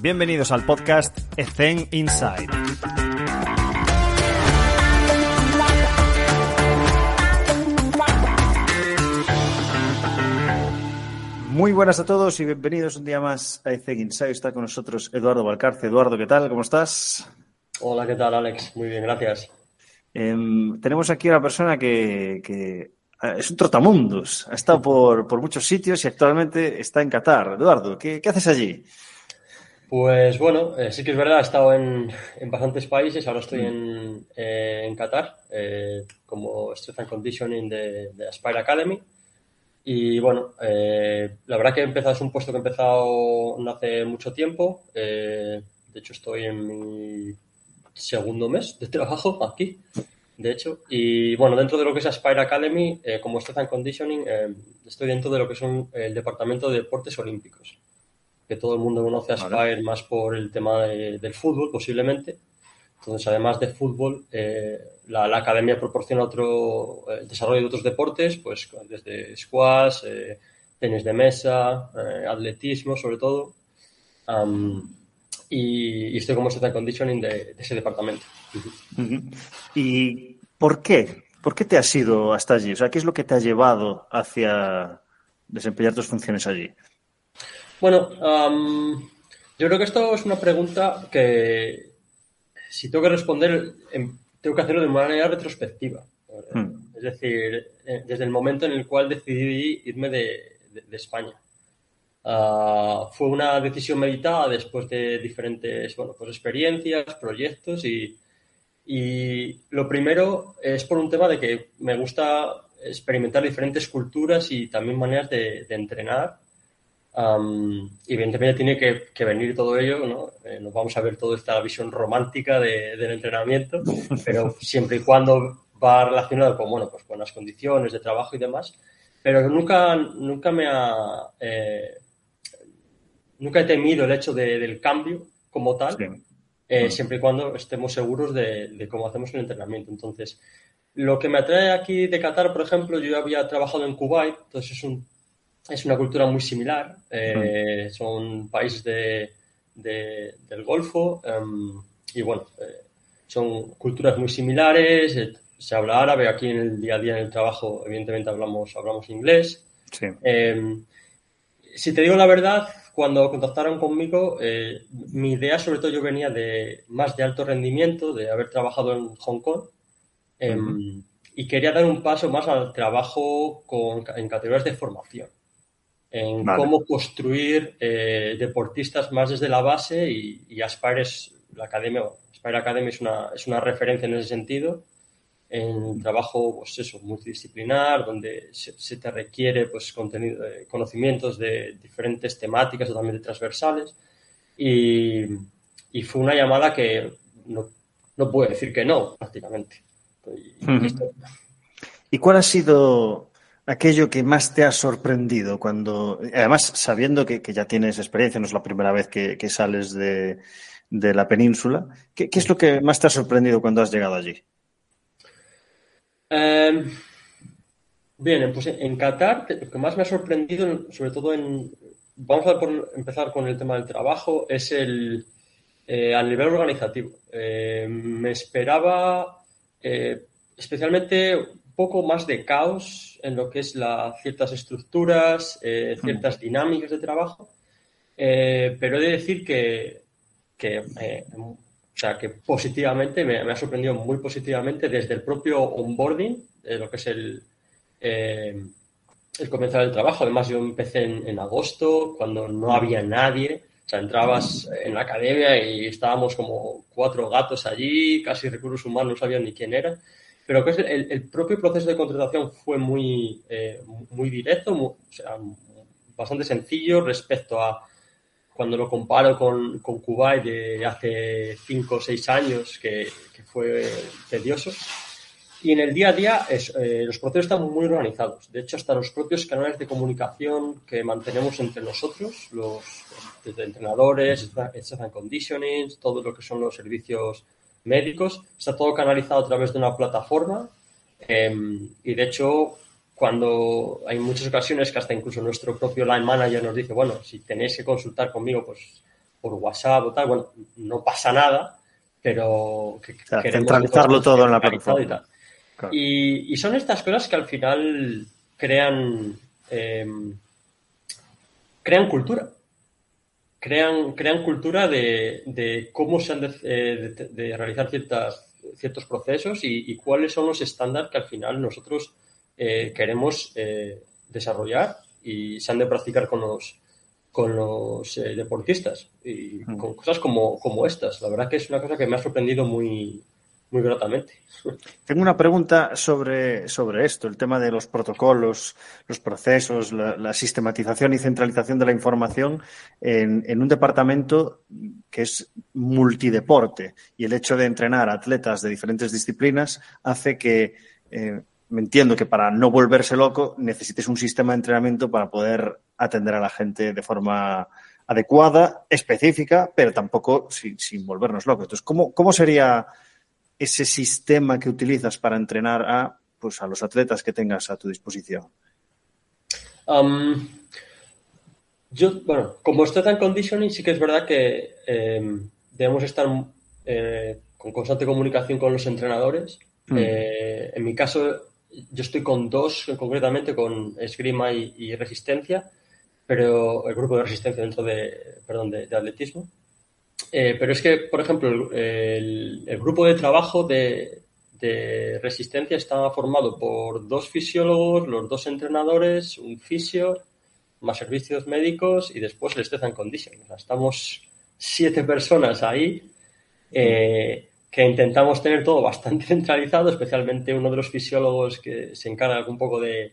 Bienvenidos al podcast Ethen Inside. Muy buenas a todos y bienvenidos un día más a Ethen Inside. Está con nosotros Eduardo Valcarce. Eduardo, ¿qué tal? ¿Cómo estás? Hola, ¿qué tal, Alex? Muy bien, gracias. Em, tenemos aquí a una persona que, que eh, es un trotamundos. Ha estado por, por, muchos sitios y actualmente está en Qatar. Eduardo, ¿qué, qué haces allí? Pues bueno, eh, sí que es verdad, he estado en, en bastantes países, ahora estoy en, eh, en Qatar eh, como Strength and Conditioning de, de, Aspire Academy. Y bueno, eh, la verdad que he empezado, es un puesto que he empezado no hace mucho tiempo. de hecho, estoy en mi segundo mes de trabajo aquí, de hecho. Y bueno, dentro de lo que es Aspire Academy, como Strength and Conditioning, estoy dentro de lo que son el Departamento de Deportes Olímpicos que todo el mundo conoce a Aspire vale. más por el tema de, del fútbol, posiblemente. Entonces, además de fútbol, eh, la, la, academia proporciona otro eh, desarrollo de otros deportes, pues desde squash, eh, tenis de mesa, eh, atletismo, sobre todo. Um, y, y, estoy como strength conditioning de, de ese departamento. ¿Y por qué? ¿Por qué te has ido hasta allí? O sea, ¿qué es lo que te ha llevado hacia desempeñar tus funciones allí? Bueno, um, yo creo que esto es una pregunta que si tengo que responder, tengo que hacerlo de manera retrospectiva. Hmm. Es decir, eh, desde el momento en el cual decidí irme de, de, de España. Uh, fue una decisión meditada después de diferentes bueno, pues experiencias, proyectos y, y lo primero es por un tema de que me gusta experimentar diferentes culturas y también maneras de, de entrenar Um, evidentemente tiene que, que, venir todo ello, ¿no? Eh, nos vamos a ver toda esta visión romántica de, del entrenamiento, pero siempre y cuando va relacionado con, bueno, pues con las condiciones de trabajo y demás, pero nunca, nunca me ha, eh, nunca he temido el hecho de, del cambio como tal, sí. eh, siempre y cuando estemos seguros de, de, cómo hacemos el entrenamiento. Entonces, lo que me atrae aquí de Qatar, por ejemplo, yo había trabajado en Kuwait, entonces es un es una cultura muy similar. Eh, son países de, de, del Golfo um, y bueno, eh, son culturas muy similares. Eh, se habla árabe aquí en el día a día en el trabajo, evidentemente hablamos, hablamos inglés. Sí. si te digo la verdad, cuando contactaron conmigo, mi idea sobre todo yo venía de más de alto rendimiento, de haber trabajado en Hong Kong. -huh. y quería dar un paso más al trabajo con, en categorías de formación en vale. cómo construir eh, deportistas más desde la base y, y Aspire es la academia, Aspire Academy es una, es una referencia en ese sentido, en trabajo, pues eso, multidisciplinar, donde se, se te requiere pues contenido, eh, conocimientos de diferentes temáticas totalmente transversales y, y fue una llamada que no, no puedo decir que no, prácticamente. Y. ¿Y cuál ha sido aquello que más te ha sorprendido cuando, además sabiendo que, que ya tienes experiencia, no es la primera vez que, que sales de, de, la península, ¿qué, ¿qué, es lo que más te ha sorprendido cuando has llegado allí? Eh, bien, pues en Qatar lo que más me ha sorprendido, sobre todo en, vamos a empezar con el tema del trabajo, es el, eh, al nivel organizativo. Eh, me esperaba eh, especialmente poco más de caos en lo que es la, ciertas estructuras, eh, ciertas dinámicas de trabajo, eh, pero he de decir que, que, eh, o sea, que positivamente, me, me, ha sorprendido muy positivamente desde el propio onboarding, lo que es el, el comenzar el trabajo. Además, yo empecé en, en agosto, cuando no había nadie. O sea, entrabas en la academia y estábamos como cuatro gatos allí, casi recursos humanos no sabían ni quién era pero que el, el, propio proceso de contratación fue muy, eh, muy directo, muy, o sea, bastante sencillo respecto a, cuando lo comparo con, con Kuwait de hace cinco o seis años, que, fue tedioso. Y en el día a día eh, los procesos están muy organizados. De hecho, hasta los propios canales de comunicación que mantenemos entre nosotros, los, entrenadores, Health and Conditioning, todo lo que son los servicios médicos, está todo canalizado a través de una plataforma. Em, y de hecho, cuando hay muchas ocasiones que hasta incluso nuestro propio line manager nos dice, bueno, si tenéis que consultar conmigo pues por WhatsApp o tal, bueno, no pasa nada, pero que centralizarlo todo en la plataforma. Y, son estas cosas que al final crean em, crean cultura. Crean, crean cultura de, cómo se han de, eh, realizar ciertas, ciertos procesos y cuáles son los estándares que al final nosotros eh, queremos eh, desarrollar y se han de practicar con los, con los eh, deportistas y mm. con cosas como, como estas. La verdad que es una cosa que me ha sorprendido muy, muy gratamente. Tengo una pregunta sobre, sobre esto, el tema de los protocolos, los procesos, la, sistematización y centralización de la información en, en, un departamento que es multideporte y el hecho de entrenar atletas de diferentes disciplinas hace que me entiendo que para no volverse loco necesites un sistema de entrenamiento para poder atender a la gente de forma adecuada, específica, pero tampoco sin, volvernos locos. Entonces, ¿cómo, ¿cómo, sería ese sistema que utilizas para entrenar a, pues, a los atletas que tengas a tu disposición? Um, yo, bueno, como estoy en conditioning, sí que es verdad que em, debemos estar eh, con constante comunicación con los entrenadores. Mm. Eh, en mi caso, yo estoy con dos, concretamente con esgrima y, resistencia, pero el grupo de resistencia dentro de, perdón, de, atletismo. Eh, pero es que, por ejemplo, el, grupo de trabajo de, resistencia está formado por dos fisiólogos, los dos entrenadores, un fisio, más servicios médicos y después el Strength and Condition. estamos siete personas ahí. Eh, que intentamos tener todo bastante centralizado, especialmente uno de los fisiólogos que se encarga un poco de,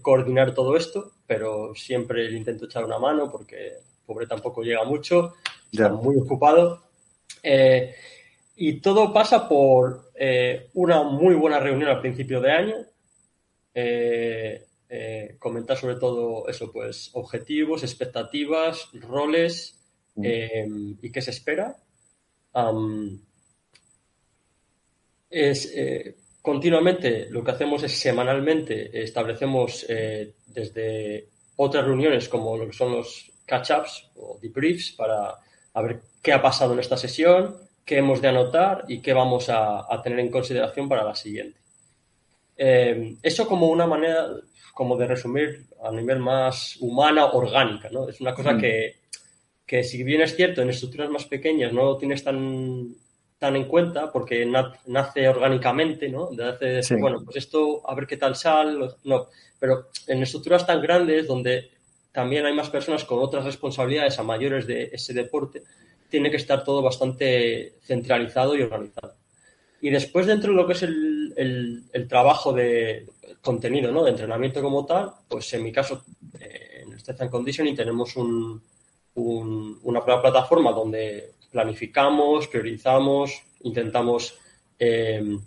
coordinar todo esto, pero siempre le intento echar una mano porque pobre tampoco llega mucho, está muy ocupado. Eh, y todo pasa por eh, una muy buena reunión al principio de año, eh, comentar sobre todo eso, pues objetivos, expectativas, roles mm. y qué se espera es continuamente lo que hacemos es semanalmente establecemos desde otras reuniones como lo que son los catch-ups o debriefs para ver qué ha pasado en esta sesión, qué hemos de anotar y qué vamos a, tener en consideración para la siguiente. Eh, eso como una manera como de resumir a nivel más humana, orgánica, ¿no? Es una cosa mm. que, que si bien es cierto en estructuras más pequeñas no tienes tan tan en cuenta porque nace orgánicamente, ¿no? De hace, bueno, pues esto, a ver qué tal sale, no. Pero en estructuras tan grandes donde también hay más personas con otras responsabilidades a mayores de ese deporte, tiene que estar todo bastante centralizado y organizado. Y después dentro de lo que es el, el, trabajo de contenido, ¿no? De entrenamiento como tal, pues en mi caso, eh, en Strength Conditioning tenemos un, un, una plataforma donde planificamos, priorizamos, intentamos eh,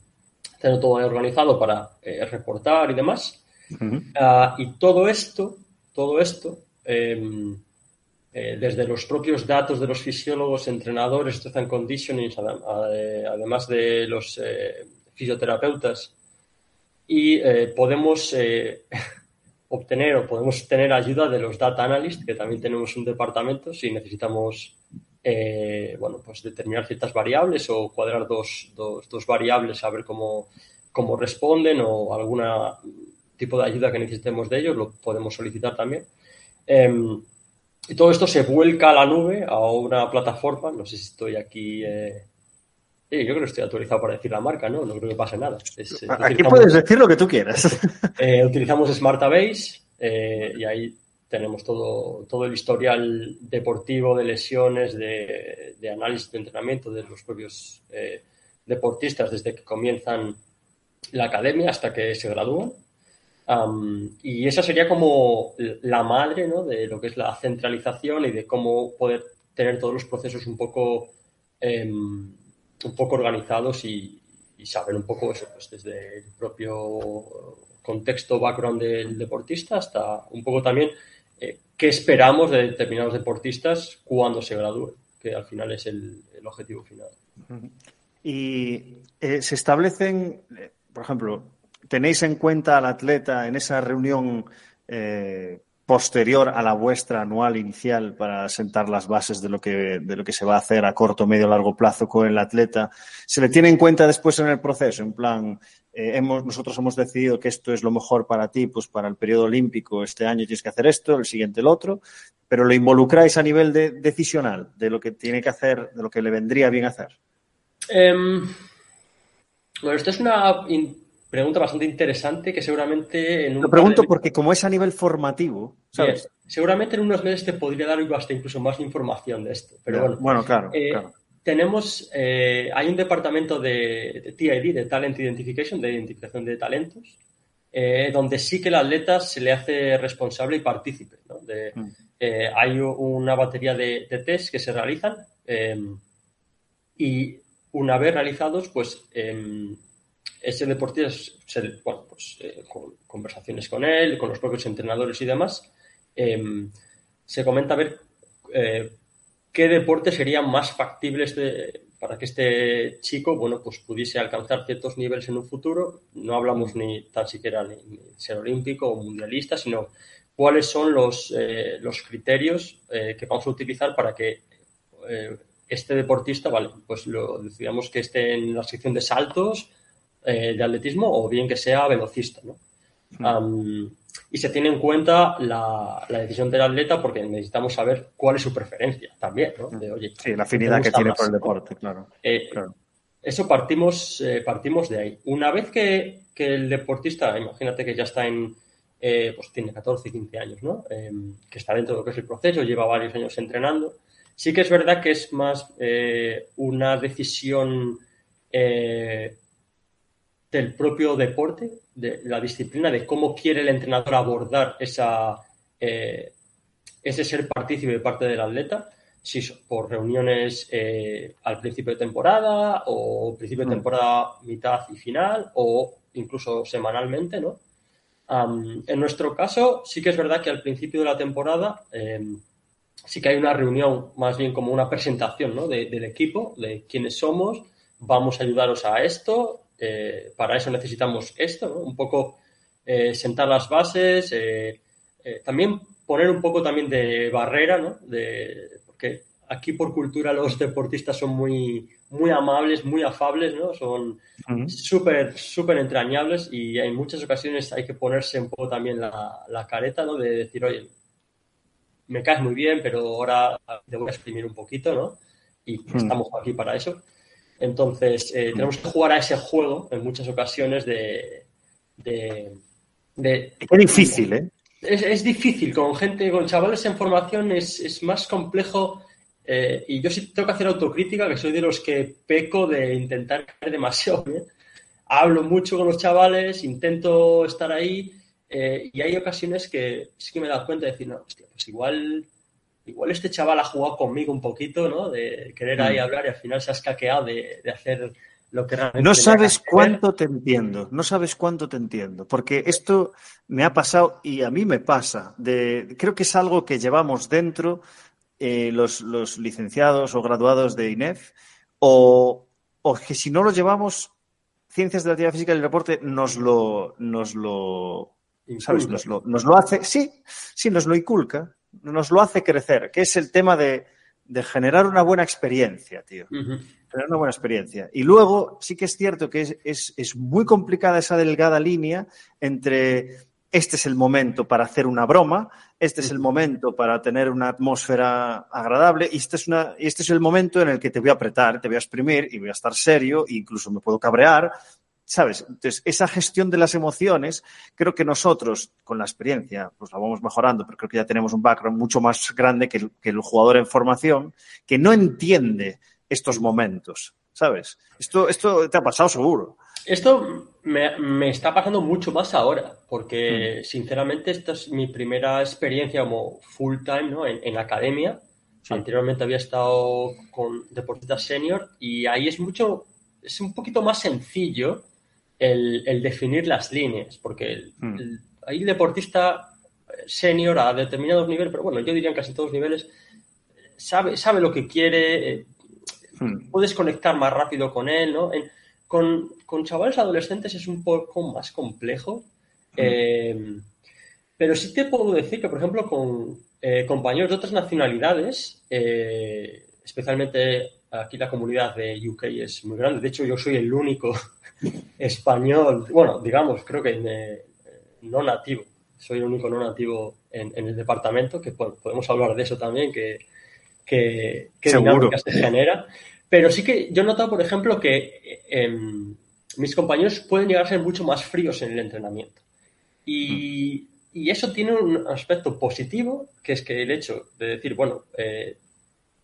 tener todo organizado para eh, reportar y demás. Ah, y todo esto, todo esto, em, eh, desde los propios datos de los fisiólogos, entrenadores, strength and conditioning, además de los fisioterapeutas, y podemos obtener o podemos tener ayuda de los data analysts, que también tenemos un departamento si necesitamos eh, bueno, pues determinar ciertas variables o cuadrar dos, dos, variables a ver cómo, cómo, responden o algún tipo de ayuda que necesitemos de ellos, lo podemos solicitar también. Em, y todo esto se vuelca a la nube, a una plataforma, no sé si estoy aquí... Eh, yo creo que estoy autorizado para decir la marca, ¿no? No creo que pase nada. aquí puedes decir lo que tú quieras. Eh, utilizamos Smartabase y ahí tenemos todo, todo el historial deportivo de lesiones, de, análisis de entrenamiento de los propios eh, deportistas desde que comienzan la academia hasta que se gradúan. Y esa sería como la madre de lo que es la centralización y de cómo poder tener todos los procesos un poco, em, un poco organizados y, saber un poco eso, pues desde el propio contexto, background del deportista hasta un poco también eh, qué esperamos de determinados deportistas cuando se gradúen, que al final es el, objetivo final. Y eh, se establecen, eh, por ejemplo, ¿tenéis en cuenta al atleta en esa reunión posterior a la vuestra anual inicial para sentar las bases de lo que, se va a hacer a corto, medio, largo plazo con el atleta, ¿se le tiene en cuenta después en el proceso? En plan, eh, nosotros hemos decidido que esto es lo mejor para ti, pues para el periodo olímpico este año tienes que hacer esto, el siguiente el otro, pero lo involucráis a nivel de, decisional, de lo que tiene que hacer, de lo que le vendría bien hacer. Em, bueno, esto es una pregunta bastante interesante que seguramente en un Lo pregunto porque como es a nivel formativo, ¿sabes? seguramente en unos meses te podría dar hasta incluso más información de esto. Pero bueno, bueno claro, eh, Tenemos, eh, hay un departamento de, TID, de Talent Identification, de identificación de talentos, eh, donde sí que el atleta se le hace responsable y partícipe. Mm. hay una batería de, de test que se realizan y una vez realizados, pues em, ese deportista, bueno, pues eh, con conversaciones con él, con los propios entrenadores y demás, em, se comenta a ver eh, qué deporte sería más factible este, para que este chico, bueno, pues pudiese alcanzar ciertos niveles en un futuro. No hablamos ni tan siquiera ni, ser olímpico o mundialista, sino cuáles son los, eh, los criterios que vamos a utilizar para que este deportista, vale, pues lo decidamos que esté en la sección de saltos, eh, de atletismo o bien que sea velocista. y se tiene en cuenta la, decisión del atleta porque necesitamos saber cuál es su preferencia también. ¿no? sí, la afinidad que tiene por el deporte, eh, claro. Eso partimos, eh, partimos de ahí. Una vez que, el deportista, imagínate que ya está en, pues tiene 14, 15 años, ¿no? Em, que está dentro de lo que es el proceso, lleva varios años entrenando. Sí que es verdad que es más una decisión del propio deporte, de la disciplina, de cómo quiere el entrenador abordar esa, eh, ese ser partícipe de parte del atleta, si por reuniones eh, al principio de temporada o principio de mm. temporada mitad y final o incluso semanalmente, ¿no? en nuestro caso, sí que es verdad que al principio de la temporada em, sí que hay una reunión, más bien como una presentación ¿no? del equipo, de quiénes somos, vamos a ayudaros a esto, eh, para eso necesitamos esto, un poco eh, sentar las bases, eh, también poner un poco también de barrera, ¿no? de, porque aquí por cultura los deportistas son muy, muy amables, muy afables, ¿no? son súper, súper entrañables y en muchas ocasiones hay que ponerse un poco también la, careta ¿no? de decir, oye, me caes muy bien, pero ahora te voy a exprimir un poquito, ¿no? Y estamos aquí para eso. Entonces, eh, tenemos que jugar a ese juego en muchas ocasiones de... de, es difícil, ¿eh? Es, difícil, con gente, con chavales en formación es, más complejo eh, y yo sí tengo que hacer autocrítica, que soy de los que peco de intentar caer demasiado bien. Hablo mucho con los chavales, intento estar ahí eh, y hay ocasiones que sí que me he dado cuenta de decir, no, hostia, pues igual igual este chaval ha jugado conmigo un poquito, ¿no? De querer ahí mm. hablar y al final se ha escaqueado de, hacer lo que realmente. No sabes cuánto te entiendo, no sabes cuánto te entiendo, porque esto me ha pasado y a mí me pasa. De, creo que es algo que llevamos dentro eh, los, licenciados o graduados de INEF, o, que si no lo llevamos, Ciencias de la Actividad Física y el Deporte nos lo, nos lo, ¿sabes? Nos lo, nos lo hace, sí, sí, nos lo inculca nos lo hace crecer, que es el tema de, generar una buena experiencia, tío. Generar una buena experiencia. Y luego sí que es cierto que es, muy complicada esa delgada línea entre este es el momento para hacer una broma, este es el momento para tener una atmósfera agradable y este, es una, y este es el momento en el que te voy a apretar, te voy a exprimir y voy a estar serio, e incluso me puedo cabrear ¿sabes? Entonces, esa gestión de las emociones, creo que nosotros, con la experiencia, pues la vamos mejorando, pero creo que ya tenemos un background mucho más grande que el, jugador en formación, que no entiende estos momentos, ¿sabes? Esto, esto te ha pasado seguro. Esto me, está pasando mucho más ahora, porque mm. sinceramente esta es mi primera experiencia como full time ¿no? en, en academia. Anteriormente había estado con deportistas senior y ahí es mucho, es un poquito más sencillo el, definir las líneas, porque hmm. ahí el deportista senior a determinados niveles, pero bueno, yo diría en casi todos los niveles, sabe, sabe lo que quiere, eh, hmm. puedes conectar más rápido con él, ¿no? con, chavales adolescentes es un poco más complejo, hmm. eh, pero sí te puedo decir que, por ejemplo, con eh, compañeros de otras nacionalidades, especialmente aquí la comunidad de UK es muy grande, de hecho yo soy el único español, bueno, digamos, creo que no nativo, soy el único no nativo en, el departamento, que podemos hablar de eso también, que, que, dinámica se genera. Pero sí que yo he notado, por ejemplo, que em, mis compañeros pueden llegar a ser mucho más fríos en el entrenamiento. Y, eso tiene un aspecto positivo, que es que el hecho de decir, bueno, eh,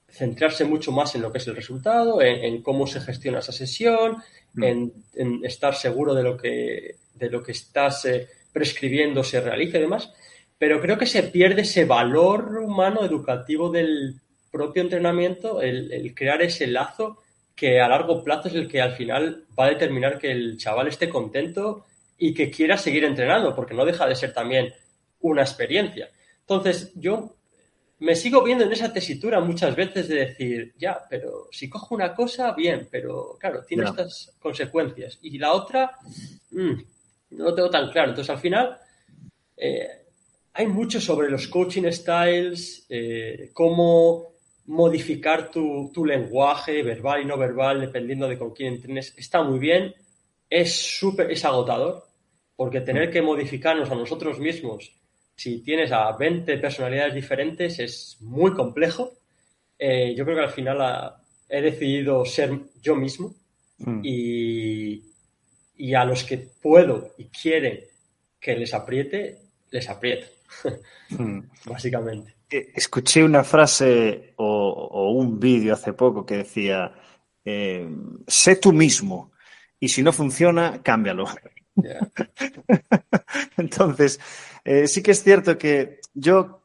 centrarse mucho más en lo que es el resultado, en, cómo se gestiona esa sesión, mm. en, estar seguro de lo que, de lo que estás eh, prescribiendo se realice y demás, pero creo que se pierde ese valor humano educativo del propio entrenamiento, el, crear ese lazo que a largo plazo es el que al final va a determinar que el chaval esté contento y que quiera seguir entrenando, porque no deja de ser también una experiencia. Entonces, yo me sigo viendo en esa tesitura muchas veces de decir, ya, pero si cojo una cosa, bien, pero claro, tiene estas consecuencias. Y la otra, mm, no lo tengo tan claro. Entonces, al final, eh, hay mucho sobre los coaching styles, eh, cómo modificar tu, lenguaje verbal y no verbal, dependiendo de con quién entrenes. Está muy bien, es súper, es agotador, porque tener que modificarnos a nosotros mismos, si tienes a 20 personalidades diferentes, es muy complejo. Eh, yo creo que al final he decidido ser yo mismo mm. y, y a los que puedo y quieren que les apriete, les aprieto. Hmm. Básicamente. Eh, escuché una frase o, un vídeo hace poco que decía, eh, sé tú mismo y si no funciona, cámbialo. Entonces, eh, sí que es cierto que yo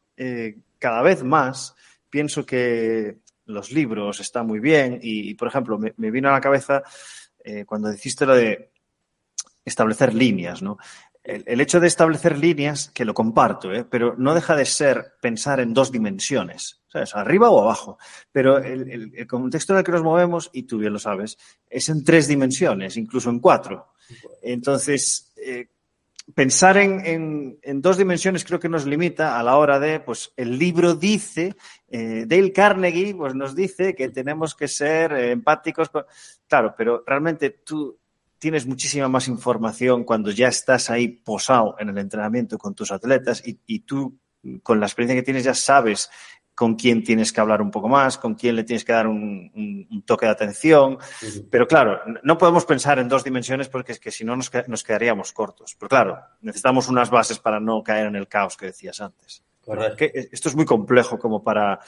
cada vez más pienso que los libros están muy bien y, por ejemplo, me, me, vino a la cabeza cuando dijiste lo de establecer líneas, ¿no? El, hecho de establecer líneas, que lo comparto, ¿eh? pero no deja de ser pensar en dos dimensiones, ¿sabes? Arriba o abajo. Pero el, contexto en el que nos movemos, y tú bien lo sabes, es en tres dimensiones, incluso en cuatro. Entonces, eh, pensar en, dos dimensiones creo que nos limita a la hora de, pues, el libro dice, eh, Dale Carnegie, pues nos dice que tenemos que ser empáticos. Claro, pero realmente tú tienes muchísima más información cuando ya estás ahí posado en el entrenamiento con tus atletas y, tú, con la experiencia que tienes, ya sabes con quién tienes que hablar un poco más, con quién le tienes que dar un, toque de atención. Pero claro, no podemos pensar en dos dimensiones porque es que si no nos, nos, quedaríamos cortos. Pero claro, necesitamos unas bases para no caer en el caos que decías antes. esto es muy complejo como para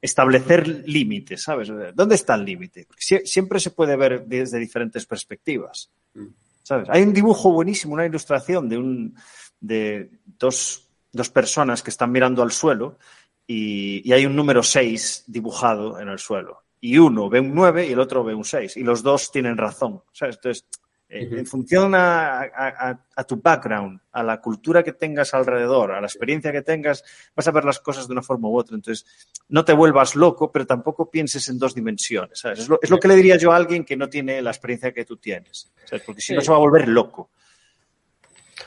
establecer límites, ¿sabes? ¿Dónde está el límite? siempre se puede ver desde diferentes perspectivas. ¿sabes? Hay un dibujo buenísimo, una ilustración de, un, de dos, personas que están mirando al suelo y, y hay un número 6 dibujado en el suelo. Y uno ve un 9 y el otro ve un 6. Y los dos tienen razón. ¿sabes? Entonces, eh, en función a, tu background, a la cultura que tengas alrededor, a la experiencia que tengas, vas a ver las cosas de una forma u otra. Entonces, no te vuelvas loco, pero tampoco pienses en dos dimensiones. Es, lo, que le diría yo a alguien que no tiene la experiencia que tú tienes. Porque si no, se va a volver loco.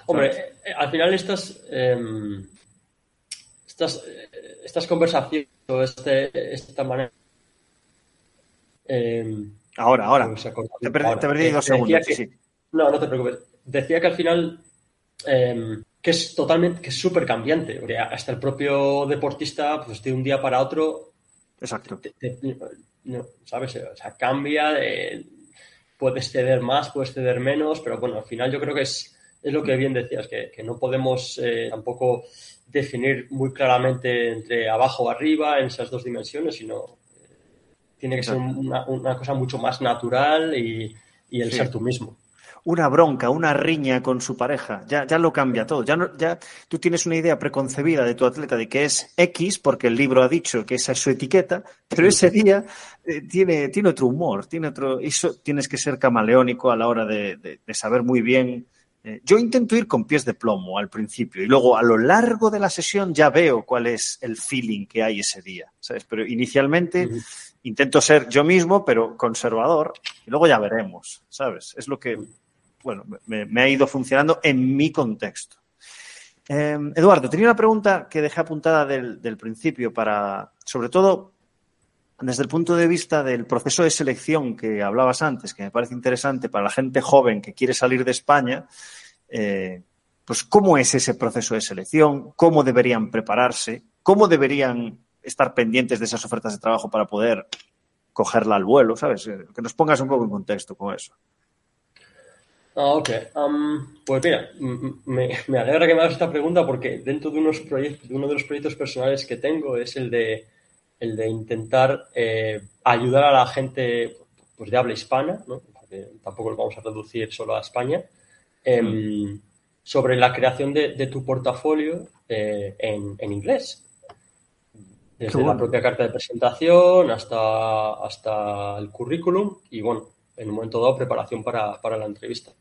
Hombre, eh, al final estas, em, estas, eh, estas conversaciones o este, esta manera em, Ahora, ahora. Te, perdí dos segundos. No, no te preocupes. Decía que al final em, que es totalmente, que es súper cambiante. hasta el propio deportista, pues de un día para otro. Exacto. ¿Sabes? O sea, cambia. puedes ceder más, puedes ceder menos, pero bueno, al final yo creo que es, es lo que bien decías, que, no podemos eh, tampoco definir muy claramente entre abajo o arriba en esas dos dimensiones, sino tiene que ser una, cosa mucho más natural y, el ser tú mismo. una bronca, una riña con su pareja, ya, ya lo cambia todo. Ya, no, ya tú tienes una idea preconcebida de tu atleta de que es X, porque el libro ha dicho que esa es su etiqueta, pero ese día eh, tiene, tiene otro humor, tiene otro. Eso tienes que ser camaleónico a la hora de, de, saber muy bien. Eh, yo intento ir con pies de plomo al principio y luego a lo largo de la sesión ya veo cuál es el feeling que hay ese día, ¿sabes? Pero inicialmente intento ser yo mismo, pero conservador, y luego ya veremos, ¿sabes? Es lo que bueno, me, ha ido funcionando en mi contexto. Em, Eduardo, tenía una pregunta que dejé apuntada del, principio para, sobre todo, desde el punto de vista del proceso de selección que hablabas antes, que me parece interesante para la gente joven que quiere salir de España, eh, pues cómo es ese proceso de selección, cómo deberían prepararse, cómo deberían estar pendientes de esas ofertas de trabajo para poder cogerla al vuelo, ¿sabes? Eh, que nos pongas un poco en contexto con eso. Ah, ok. pues mira, me, alegra que me hagas esta pregunta porque dentro de, unos proyectos, uno de los proyectos personales que tengo es el de, el de intentar eh, ayudar a la gente pues, de habla hispana, ¿no? tampoco lo vamos a reducir solo a España, em, mm. sobre la creación de, tu portafolio eh, en, inglés. Desde la propia carta de presentación hasta, hasta el currículum y, bueno, en un momento dado, preparación para, para la entrevista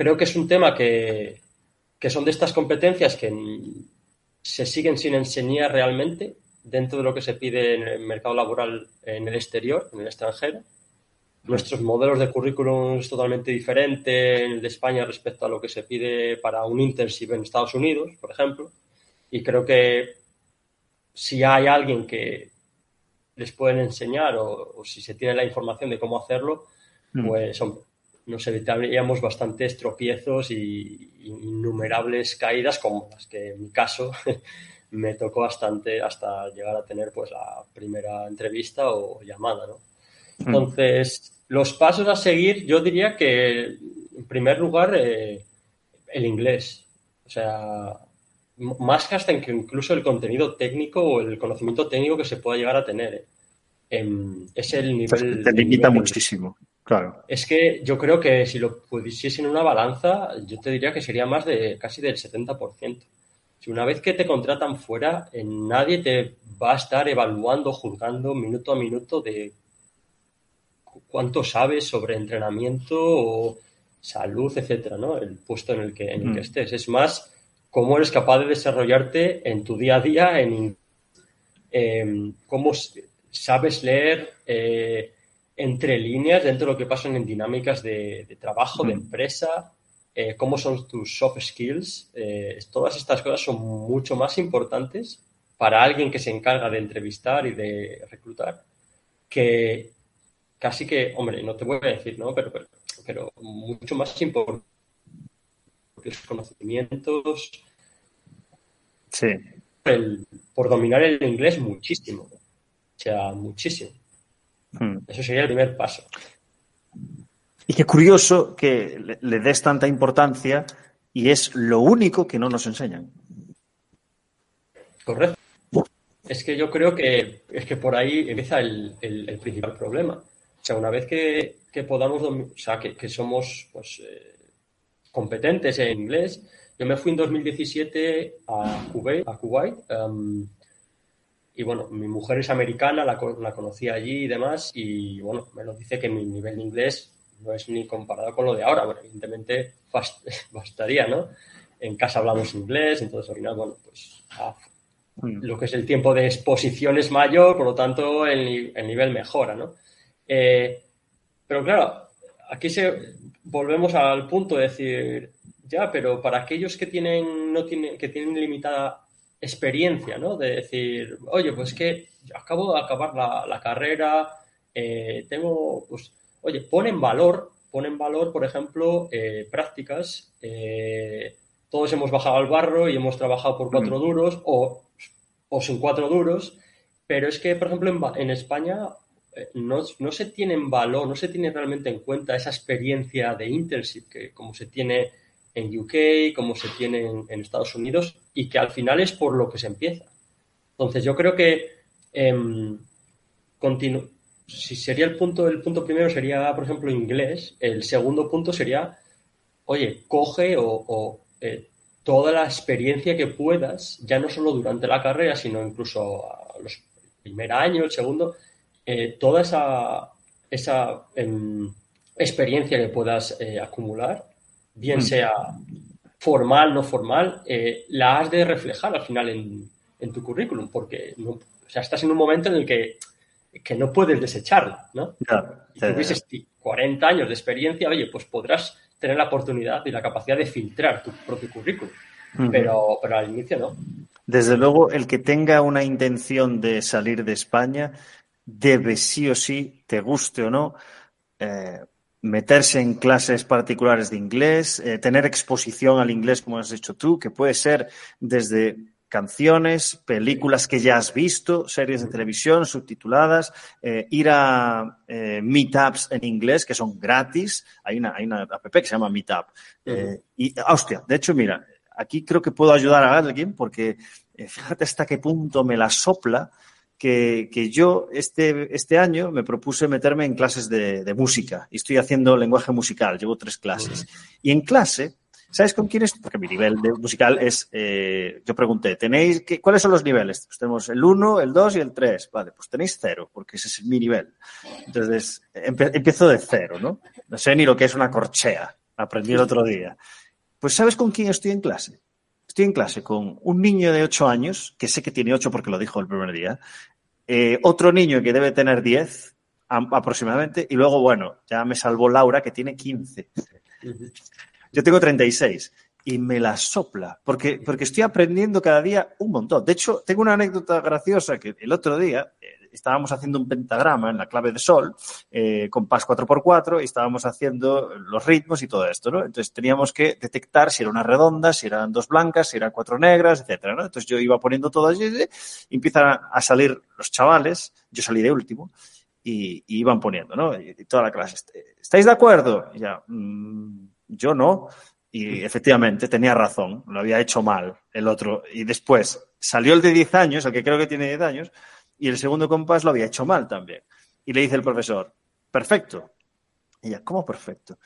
creo que es un tema que, son de estas competencias que se siguen sin enseñar realmente dentro de lo que se pide en el mercado laboral en el exterior, en el extranjero. Nuestros modelos de currículum es totalmente diferente en el de España respecto a lo que se pide para un internship en Estados Unidos, por ejemplo. Y creo que si hay alguien que les pueden enseñar o, si se tiene la información de cómo hacerlo, mm. pues hombre, nos evitaríamos bastantes tropiezos y innumerables caídas como las que en mi caso me tocó bastante hasta llegar a tener pues la primera entrevista o llamada, ¿no? Hmm. Entonces, los pasos a seguir, yo diría que en primer lugar eh, el inglés. O sea, más que hasta incluso el contenido técnico o el conocimiento técnico que se pueda llegar a tener. ¿eh? Em, es el nivel. Te limita muchísimo. Es que yo creo que si lo pusiese en una balanza, yo te diría que sería más de casi del 70%. Si una vez que te contratan fuera, nadie te va a estar evaluando, juzgando minuto a minuto de cuánto sabes sobre entrenamiento o salud, etcétera, ¿no? El puesto en el que, en el que mm. estés. Es más cómo eres capaz de desarrollarte en tu día a día, en eh, cómo sabes leer eh, entre líneas dentro de lo que pasan en dinámicas de, trabajo, de empresa, eh, cómo son tus soft skills. Eh, todas estas cosas son mucho más importantes para alguien que se encarga de entrevistar y de reclutar que casi que, hombre, no te voy a decir, ¿no? Pero, pero, mucho más importante los conocimientos. Sí. por dominar el inglés muchísimo. O sea, muchísimo. Hmm. Eso sería el primer paso. Y qué curioso que le, des tanta importancia y es lo único que no nos enseñan. Correcto. Es que yo creo que es que por ahí empieza el, principal problema. O sea, una vez que, podamos, o sea, que, somos pues, eh, competentes en inglés, yo me fui en 2017 a Kuwait, a Kuwait em, y bueno, mi mujer es americana, la, la conocí allí y demás, y bueno, me lo dice que mi nivel de inglés no es ni comparado con lo de ahora. Bueno, evidentemente bastaría, ¿no? En casa hablamos inglés, entonces al final, bueno, pues mm. lo que es el tiempo de exposición es mayor, por lo tanto el, el nivel mejora, ¿no? Eh, pero claro, aquí se, volvemos al punto de decir, ya, pero para aquellos que tienen, no tienen, que tienen limitada experiencia, ¿no? De decir, oye, pues que acabo de acabar la, carrera, eh, tengo, pues, oye, pon en valor, pon en valor, por ejemplo, eh, prácticas. Eh, todos hemos bajado al barro y hemos trabajado por cuatro duros o, o, sin cuatro duros, pero es que, por ejemplo, en, en España no, no, se tiene en valor, no se tiene realmente en cuenta esa experiencia de internship que como se tiene en UK, como se tiene en, Estados Unidos, y que al final es por lo que se empieza. Entonces, yo creo que eh, si sería el punto, el punto primero sería, por ejemplo, inglés, el segundo punto sería oye, coge o, eh, toda la experiencia que puedas, ya no solo durante la carrera, sino incluso a los primer año, el segundo, eh, toda esa, esa em, experiencia que puedas eh, acumular, bien mm. sea formal, no formal, la has de reflejar al final en, tu currículum, porque no, estás en un momento en el que, no puedes desecharla, ¿no? si tuvieses 40 años de experiencia, oye, pues podrás tener la oportunidad y la capacidad de filtrar tu propio currículum. pero, pero al inicio no. Desde luego, el que tenga una intención de salir de España debe sí o sí, te guste o no, eh, meterse en clases particulares de inglés, eh, tener exposición al inglés, como has dicho tú, que puede ser desde canciones, películas que ya has visto, series de televisión subtituladas, eh, ir a eh, meetups en inglés que son gratis. Hay una, hay una app que se llama Meetup. Eh, y, hostia, de hecho, mira, aquí creo que puedo ayudar a alguien porque fíjate hasta qué punto me la sopla que, yo este, este año me propuse meterme en clases de, música y estoy haciendo lenguaje musical, llevo tres clases. Y en clase ¿Sabes con quién es? Porque mi nivel musical es, eh, yo pregunté, ¿tenéis qué, cuáles son los niveles? Pues tenemos el 1, el 2 y el 3. Vale, pues tenéis cero, porque ese es mi nivel. Entonces, empiezo de cero, ¿no? No sé ni lo que es una corchea. Aprendí el otro día. Pues ¿sabes con quién estoy en clase? Estoy en clase con un niño de 8 años, que sé que tiene 8 porque lo dijo el primer día, eh, otro niño que debe tener 10 aproximadamente, y luego, bueno, ya me salvó Laura, que tiene 15. Yo tengo 36 y me la sopla, porque, porque estoy aprendiendo cada día un montón. De hecho, tengo una anécdota graciosa que el otro día eh, estábamos haciendo un pentagrama en la clave de sol eh, con PAS 4x4 y estábamos haciendo los ritmos y todo esto, ¿no? Entonces teníamos que detectar si era una redonda, si eran dos blancas, si eran cuatro negras, etcétera, ¿no? Entonces yo iba poniendo todo allí y empiezan a salir los chavales, yo salí de último, y, iban poniendo, ¿no? Y, toda la clase, ¿estáis de acuerdo? Y ya, mm, yo no. Y efectivamente tenía razón, lo había hecho mal el otro. Y después salió el de 10 años, el que creo que tiene 10 años, y el segundo compás lo había hecho mal también. Y le dice el profesor, perfecto. Y ella, ¿cómo perfecto?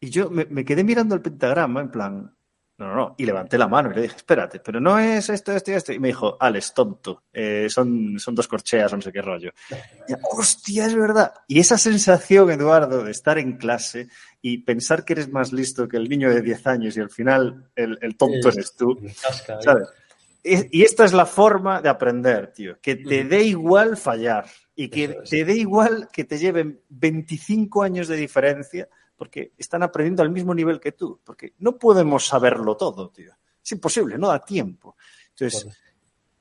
Y yo me, me quedé mirando el pentagrama en plan, no, no, no. Y levanté la mano y le dije, espérate, pero no es esto, esto y esto. Y me dijo, Alex, tonto, eh, son, son dos corcheas no sé qué rollo. Y, Hostia, es verdad. Y esa sensación, Eduardo, de estar en clase y pensar que eres más listo que el niño de 10 años y al final el, el tonto eres tú, ¿sabes? Y esta es la forma de aprender, tío. Que te dé igual fallar y que te dé igual que te lleven 25 años de diferencia porque están aprendiendo al mismo nivel que tú, porque no podemos saberlo todo, tío. Es imposible, no da tiempo. Entonces,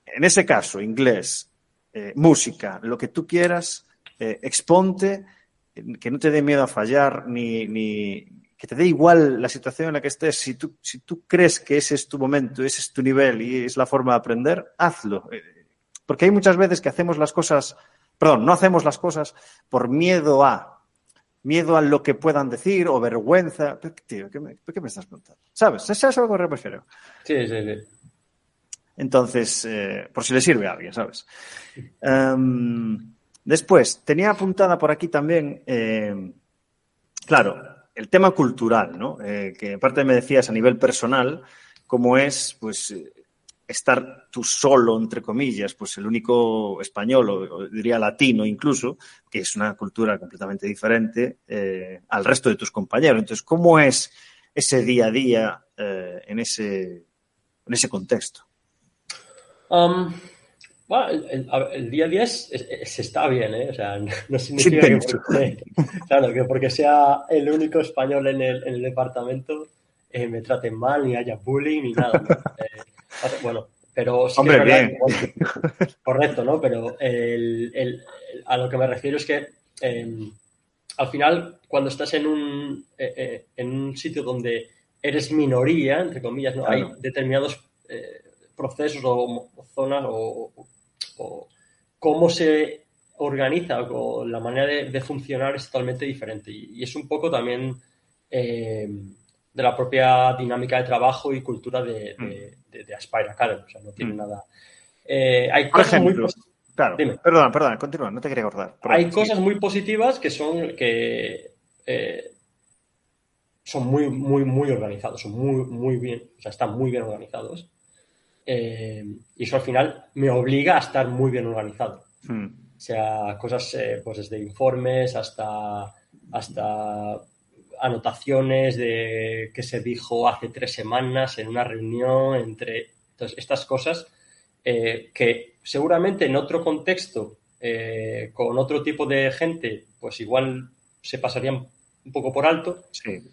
en ese caso, inglés, eh, música, lo que tú quieras, eh, exponte, que no te dé miedo a fallar, ni, ni, que te dé igual la situación en la que estés. Si tú, si tú crees que ese es tu momento, ese es tu nivel y es la forma de aprender, hazlo. Eh, porque hay muchas veces que hacemos las cosas, perdón, no hacemos las cosas por miedo a, miedo a lo que puedan decir o vergüenza. Tío, ¿qué me, ¿qué me estás preguntando? ¿Sabes? ¿Es eso a lo que me refiero? Sí, sí, sí. Entonces, eh, por si le sirve a alguien, ¿sabes? Um, después, tenía apuntada por aquí también, eh, claro, el tema cultural, ¿no? Eh, que aparte me decías a nivel personal, cómo es, pues, estar tú solo, entre comillas, pues el único español, o, diría latino incluso, que es una cultura completamente diferente eh, al resto de tus compañeros. Entonces, ¿cómo es ese día a día eh, en, ese, en ese contexto? Um, bueno, el, día a día se está bien, ¿eh? O sea, no significa que porque, claro, que porque sea el único español en el, en el departamento eh, me traten mal, ni haya bullying, ni nada. Bueno, pero sí Hombre, bien. correcto, ¿no? Pero el, a lo que me refiero es que em, al final, cuando estás en un, eh, eh, en un sitio donde eres minoría, entre comillas, ¿no? Hay determinados eh, procesos o, zonas o, cómo se organiza o la manera de, funcionar es totalmente diferente. Y, es un poco también em, de la propia dinámica de trabajo y cultura de, de, Aspire Academy. O sea, no tiene mm. nada. Eh, hay cosas muy Claro, perdona, perdona, continúa, no te quería acordar. Hay cosas muy positivas que son que eh, son muy, muy, muy organizados, son muy, muy bien, o sea, están muy bien organizados. Eh, y eso al final me obliga a estar muy bien organizado. Hmm. O sea, cosas pues desde informes hasta, hasta anotaciones de que se dijo hace tres semanas en una reunión entre entonces, estas cosas eh, que seguramente en otro contexto, con otro tipo de gente, pues igual se pasarían un poco por alto.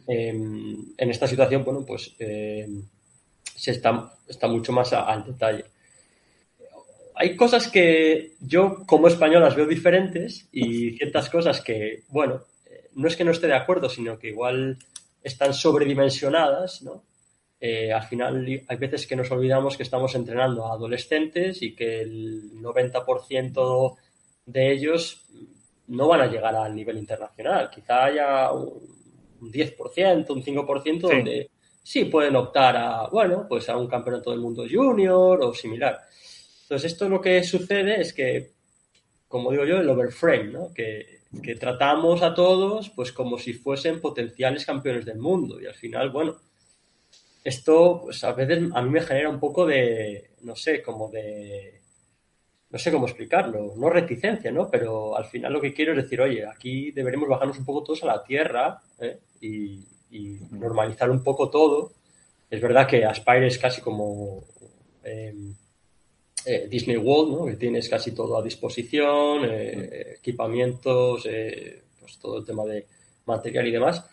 Em, en esta situación, bueno, pues em, se está, está mucho más al detalle. Hay cosas que yo como español las veo diferentes y ciertas cosas que, bueno, no es que no esté de acuerdo, sino que igual están sobredimensionadas, ¿no? Eh, al final hay veces que nos olvidamos que estamos entrenando a adolescentes y que el 90% de ellos no van a llegar al nivel internacional. Quizá haya un, 10%, un 5% donde sí pueden optar a, bueno, pues a un campeonato del mundo junior o similar. Entonces, esto lo que sucede es que, como digo yo, el overframe, ¿no? Que, tratamos a todos pues como si fuesen potenciales campeones del mundo y al final, bueno, esto pues a veces a mí me genera un poco de, no sé, como de no sé cómo explicarlo, no reticencia, ¿no? Pero al final lo que quiero es decir, oye, aquí deberemos bajarnos un poco todos a la tierra ¿eh? y, normalizar un poco todo. Es verdad que Aspire es casi como em, eh, Disney World, ¿no? Que tienes casi todo a disposición, eh, equipamientos, pues todo el tema de material y demás.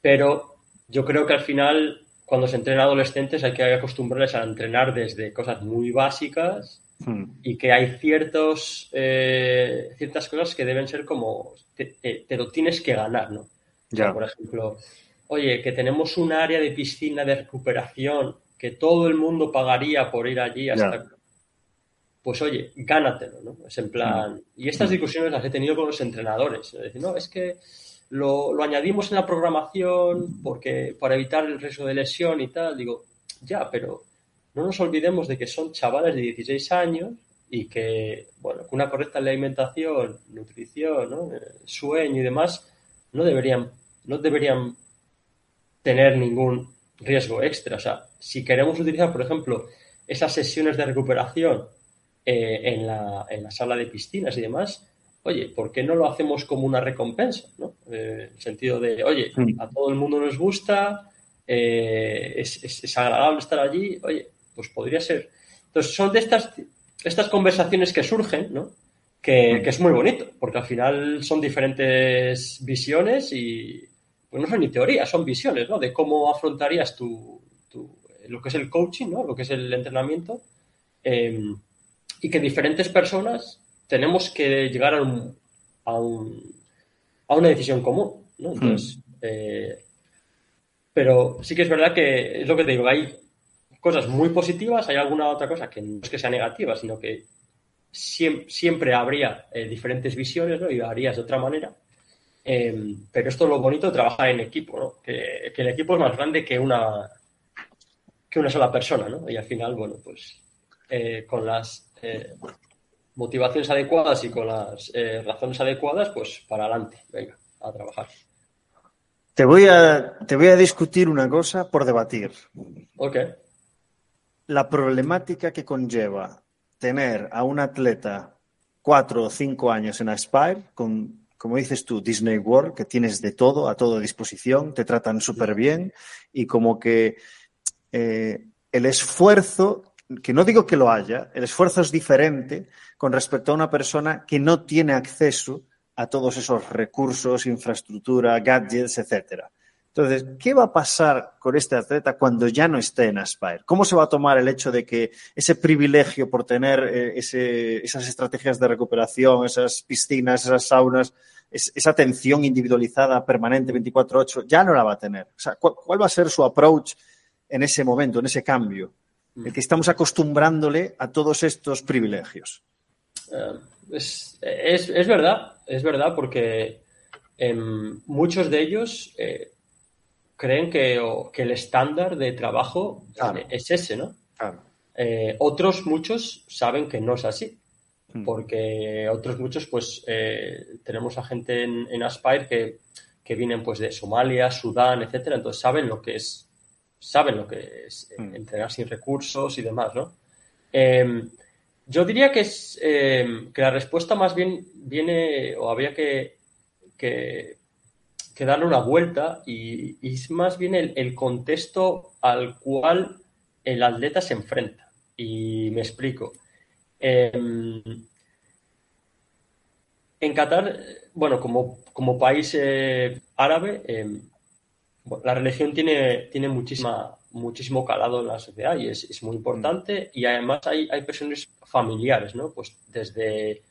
Pero yo creo que al final, cuando se entrena adolescentes, hay que acostumbrarles a entrenar desde cosas muy básicas Hmm. y que hay ciertos, eh, ciertas cosas que deben ser como, te, lo tienes que ganar, ¿no? Ya. por ejemplo, oye, que tenemos un área de piscina de recuperación que todo el mundo pagaría por ir allí hasta... Pues oye, gánatelo, ¿no? Es en plan... Hmm. Y estas discusiones las he tenido con los entrenadores. Es decir, no, es que lo, lo añadimos en la programación porque para evitar el riesgo de lesión y tal. Digo, ya, pero no nos olvidemos de que son chavales de 16 años y que, bueno, con una correcta alimentación, nutrición, sueño y demás, no deberían, no deberían tener ningún riesgo extra. O sea, si queremos utilizar, por ejemplo, esas sesiones de recuperación eh, en, la, en, la, sala de piscinas y demás, oye, ¿por qué no lo hacemos como una recompensa? ¿no? Eh, en el sentido de, oye, a todo el mundo nos gusta, eh, es, es, agradable estar allí, oye, pues podría ser. Entonces, son de estas, estas conversaciones que surgen, ¿no? Que, es muy bonito, porque al final son diferentes visiones y, pues no son ni teorías, son visiones, ¿no? De cómo afrontarías tu, lo que es el coaching, ¿no? Lo que es el entrenamiento. Em, y que diferentes personas tenemos que llegar a, un, a, un, a una decisión común, ¿no? Entonces, eh, pero sí que es verdad que es lo que te digo, hay cosas muy positivas, hay alguna otra cosa que no es que sea negativa, sino que siempre, habría eh, diferentes visiones ¿no? y harías de otra manera. Em, pero esto es lo bonito de trabajar en equipo, ¿no? que, el equipo es más grande que una, que una sola persona, ¿no? Y al final, bueno, pues eh, con las eh, motivaciones adecuadas y con las razones adecuadas, pues para adelante, venga, a trabajar. Te voy a, te voy a discutir una cosa por debatir. Ok la problemática que conlleva tener a un atleta cuatro o cinco años en Aspire, con, como dices tú, Disney World, que tienes de todo, a todo disposición, te tratan súper bien y como que eh, el esfuerzo, que no digo que lo haya, el esfuerzo es diferente con respecto a una persona que no tiene acceso a todos esos recursos, infraestructura, gadgets, etcétera. Entonces, ¿qué va a pasar con este atleta cuando ya no esté en Aspire? ¿Cómo se va a tomar el hecho de que ese privilegio por tener eh, esas estrategias de recuperación, esas piscinas, esas saunas, esa atención individualizada permanente 24/8, ya no la va a tener? O sea, ¿cuál, va a ser su approach en ese momento, en ese cambio? El que estamos acostumbrándole a todos estos privilegios. Eh, es, verdad, es verdad, porque en muchos de ellos eh, creen que, el estándar de trabajo es ese, ¿no? Eh, otros muchos saben que no es así, hmm. porque otros muchos, pues, eh, tenemos a gente en, Aspire que que vienen pues de Somalia, Sudán, etcétera, entonces saben lo que es, saben lo que es eh, mm. entrenar sin recursos y demás, ¿no? Em, yo diría que es em, que la respuesta más bien viene o había que, que, darle una vuelta y, es más bien el, contexto al cual el atleta se enfrenta. Y me explico. Em, en Qatar, bueno, como, como país eh, árabe, la religión tiene, tiene muchísima, muchísimo calado en la sociedad y es, muy importante. Y además hay, hay presiones familiares, ¿no? Pues desde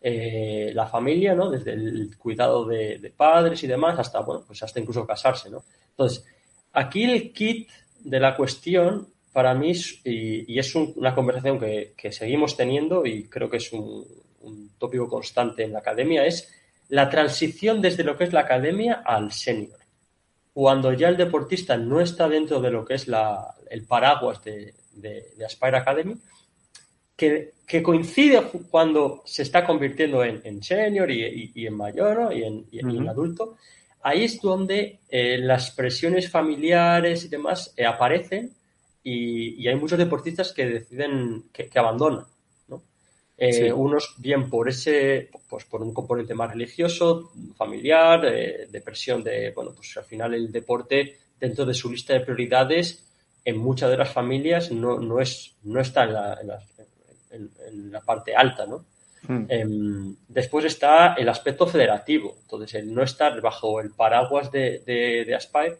eh, la familia, ¿no? Desde el cuidado de, padres y demás hasta, bueno, pues hasta incluso casarse, ¿no? Entonces, aquí el kit de la cuestión para mí, y, es una conversación que, que, seguimos teniendo y creo que es un, un tópico constante en la academia, es la transición desde lo que es la academia al senior. Cuando ya el deportista no está dentro de lo que es el paraguas de, Aspire Academy, que, coincide cuando se está convirtiendo en, senior y, en mayor y, en, adulto, ahí es donde eh, las presiones familiares y demás eh, aparecen y, hay muchos deportistas que deciden que abandonan. Eh, unos bien por ese, pues por un componente más religioso, familiar, eh, de presión de, bueno, pues al final el deporte dentro de su lista de prioridades en muchas de las familias no, no, es, no está en la, en la, parte alta, ¿no? Hmm. Em, después está el aspecto federativo, entonces el no estar bajo el paraguas de, de, Aspire,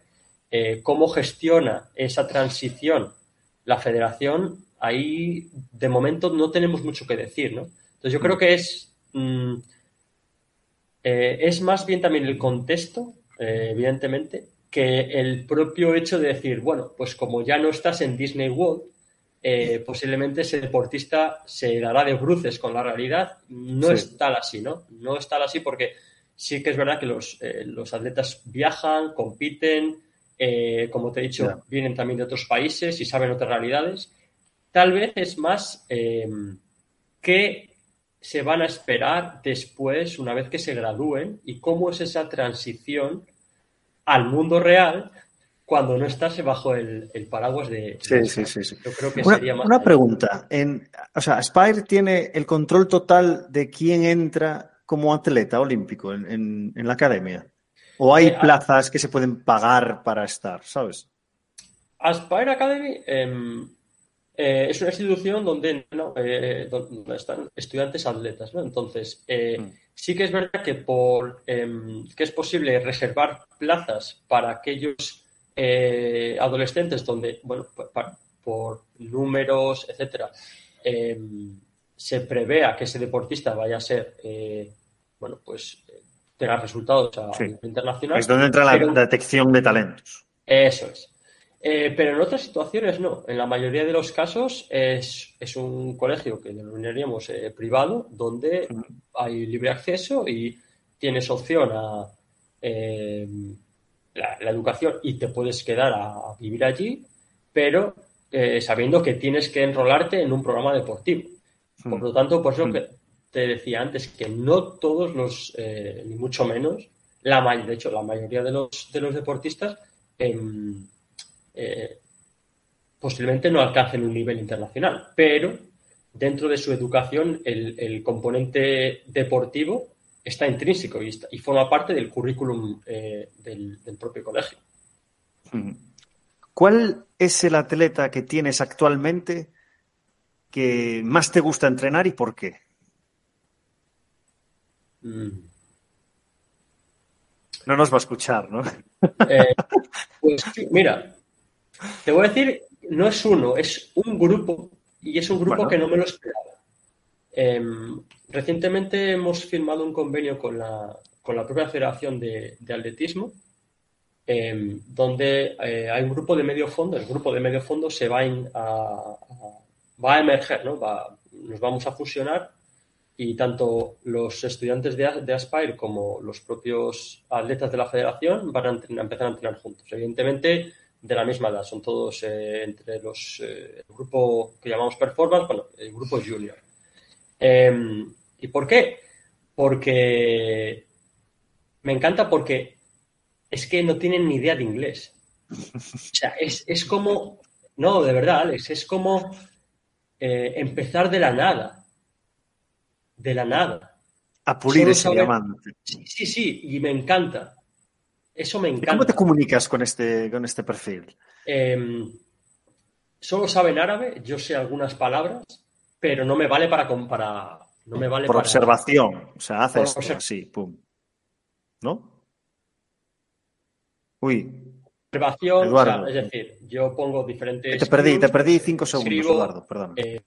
eh, cómo gestiona esa transición la federación ahí de momento no tenemos mucho que decir, ¿no? Entonces yo creo que es, mm, eh, es más bien también el contexto, eh, evidentemente, que el propio hecho de decir, bueno, pues como ya no estás en Disney World, eh, posiblemente ese deportista se dará de bruces con la realidad. No es tal así, ¿no? No es tal así porque sí que es verdad que los, los atletas viajan, compiten, como te he dicho, vienen también de otros países y saben otras realidades Tal vez es más eh, qué se van a esperar después, una vez que se gradúen, y cómo es esa transición al mundo real cuando no estás bajo el, paraguas de... Sí, sí, sí, Yo creo que una, sería más... Una pregunta. En, o sea, Spire tiene el control total de quién entra como atleta olímpico en, la academia. ¿O hay eh, plazas que se pueden pagar para estar, sabes? Aspire Academy, em, eh, es una institución donde, eh, donde, están estudiantes atletas, ¿no? Entonces, eh, mm. sí que es verdad que, por, em, que es posible reservar plazas para aquellos adolescentes donde, bueno, por, números, etcétera, em, se prevea que ese deportista vaya a ser, bueno, pues tenga resultados a nivel internacional. Es donde entra la detección de talentos. Eso es. Eh, pero en otras situaciones no. En la mayoría de los casos es, un colegio que denominaríamos eh, privado, donde hay libre acceso y tienes opción a eh, la, educación y te puedes quedar a, vivir allí, pero sabiendo que tienes que enrolarte en un programa deportivo. Por lo tanto, por eso que te decía antes que no todos los, ni mucho menos, la, de hecho, la mayoría de los, de los deportistas em, eh, posiblemente no alcancen un nivel internacional, pero dentro de su educación el, componente deportivo está intrínseco y, y, forma parte del currículum eh, del, propio colegio. ¿Cuál es el atleta que tienes actualmente que más te gusta entrenar y por qué? Mm. No nos va a escuchar, ¿no? Eh, pues mira, te voy a decir, no es uno, es un grupo y es un grupo que no me lo esperaba. Em, recientemente hemos firmado un convenio con la, con la propia Federación de, Atletismo, em, donde eh, hay un grupo de medio fondo. El grupo de medio fondo se va a, va a emerger, ¿no? nos vamos a fusionar y tanto los estudiantes de, de, Aspire como los propios atletas de la federación van a empezar a entrenar juntos. Evidentemente, de la misma edad, son todos eh, entre los eh, el grupo que llamamos performance, bueno, el grupo junior. Em, ¿Y por qué? Porque me encanta porque es que no tienen ni idea de inglés. O sea, es, como, no, de verdad, Alex, es como eh, empezar de la nada. De la nada. A pulir ese diamante. Sí, sí, sí, y me encanta. Eso me encanta. ¿Cómo te comunicas con este, con este perfil? Em, solo saben árabe, yo sé algunas palabras, pero no me vale para comparar. No me vale Por para... observación. O sea, haces así, pum. ¿No? Uy. Observación, o sea, es decir, yo pongo diferentes. Te perdí, te perdí cinco segundos, Eduardo, perdón. Eh,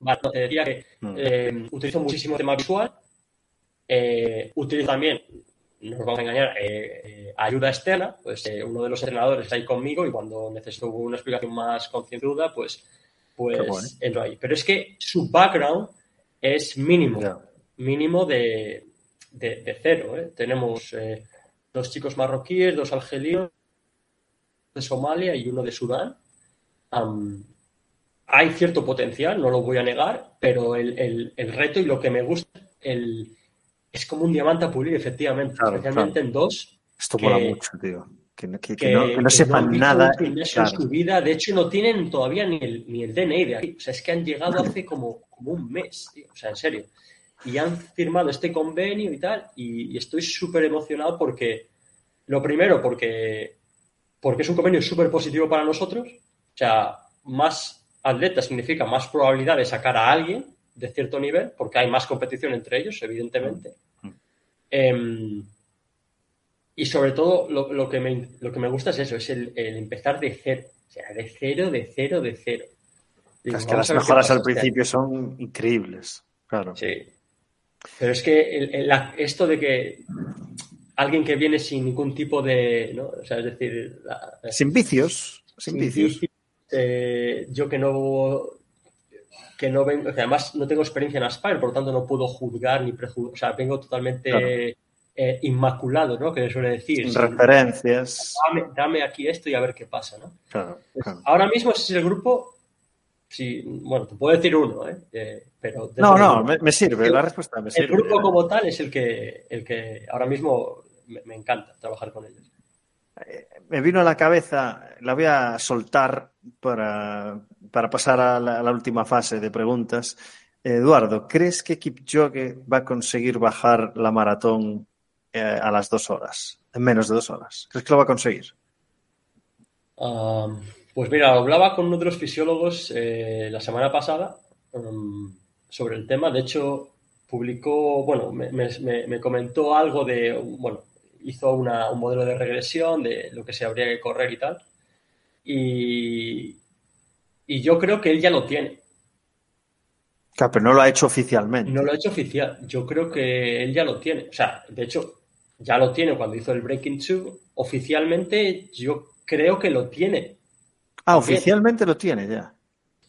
vale, te decía que mm. eh, utilizo muchísimo tema visual. Eh, utilizo también no nos vamos a engañar, eh, eh, ayuda externa, pues eh, uno de los entrenadores está ahí conmigo y cuando necesito una explicación más concienzuda, pues, pues entro ahí. Pero es que su background es mínimo, mínimo de, de, cero. Tenemos dos chicos marroquíes, dos argelinos de Somalia y uno de Sudán. hay cierto potencial, no lo voy a negar, pero el, el reto y lo que me gusta, el, es como un diamante a pulir, efectivamente, especialmente en dos. Esto mola mucho, tío. Que, no, sepan nada. en su vida, de hecho, no tienen todavía ni el, ni el DNI de aquí. O sea, es que han llegado hace como, como un mes, tío. O sea, en serio. Y han firmado este convenio y tal. Y, estoy súper emocionado porque, lo primero, porque, porque es un convenio súper positivo para nosotros. O sea, más atletas significa más probabilidad de sacar a alguien de cierto nivel, porque hay más competición entre ellos, evidentemente. Mm. Em, y sobre todo lo, que me, lo que me gusta es eso, es el, empezar de cero. O sea, de cero, de cero, de cero. es que las mejoras al principio son increíbles, claro. Sí. Pero es que esto de que alguien que viene sin ningún tipo de, ¿no? O sea, es decir... sin vicios, sin, vicios. Eh, yo que no que no vengo, que además no tengo experiencia en Aspire, por lo tanto no puedo juzgar ni prejuzgar, o sea, vengo totalmente eh, inmaculado, ¿no? Que le suele decir. Sin referencias. Dame, aquí esto y a ver qué pasa, ¿no? Claro, Ahora mismo ese es el grupo, sí, bueno, te puedo decir uno, ¿eh? eh pero no, no, me, sirve, la respuesta me sirve. El grupo como tal es el que, el que ahora mismo me encanta trabajar con ellos. Eh, me vino a la cabeza, la voy a soltar para, para pasar a la, última fase de preguntas. Eduardo, ¿crees que Kipchoge va a conseguir bajar la maratón eh, a las dos horas, en menos de dos horas? ¿Crees que lo va a conseguir? pues mira, hablaba con uno de los fisiólogos eh, la semana pasada um, sobre el tema. De hecho, publicó, bueno, me, me, comentó algo de, bueno, hizo un modelo de regresión de lo que se habría que correr y tal. Y, y yo creo que él ya lo tiene. Claro, pero no lo ha hecho oficialmente. No lo ha hecho oficial. Yo creo que él ya lo tiene. O sea, de hecho, ya lo tiene cuando hizo el Breaking Two. Oficialmente, yo creo que lo tiene. Ah, oficialmente lo tiene ya.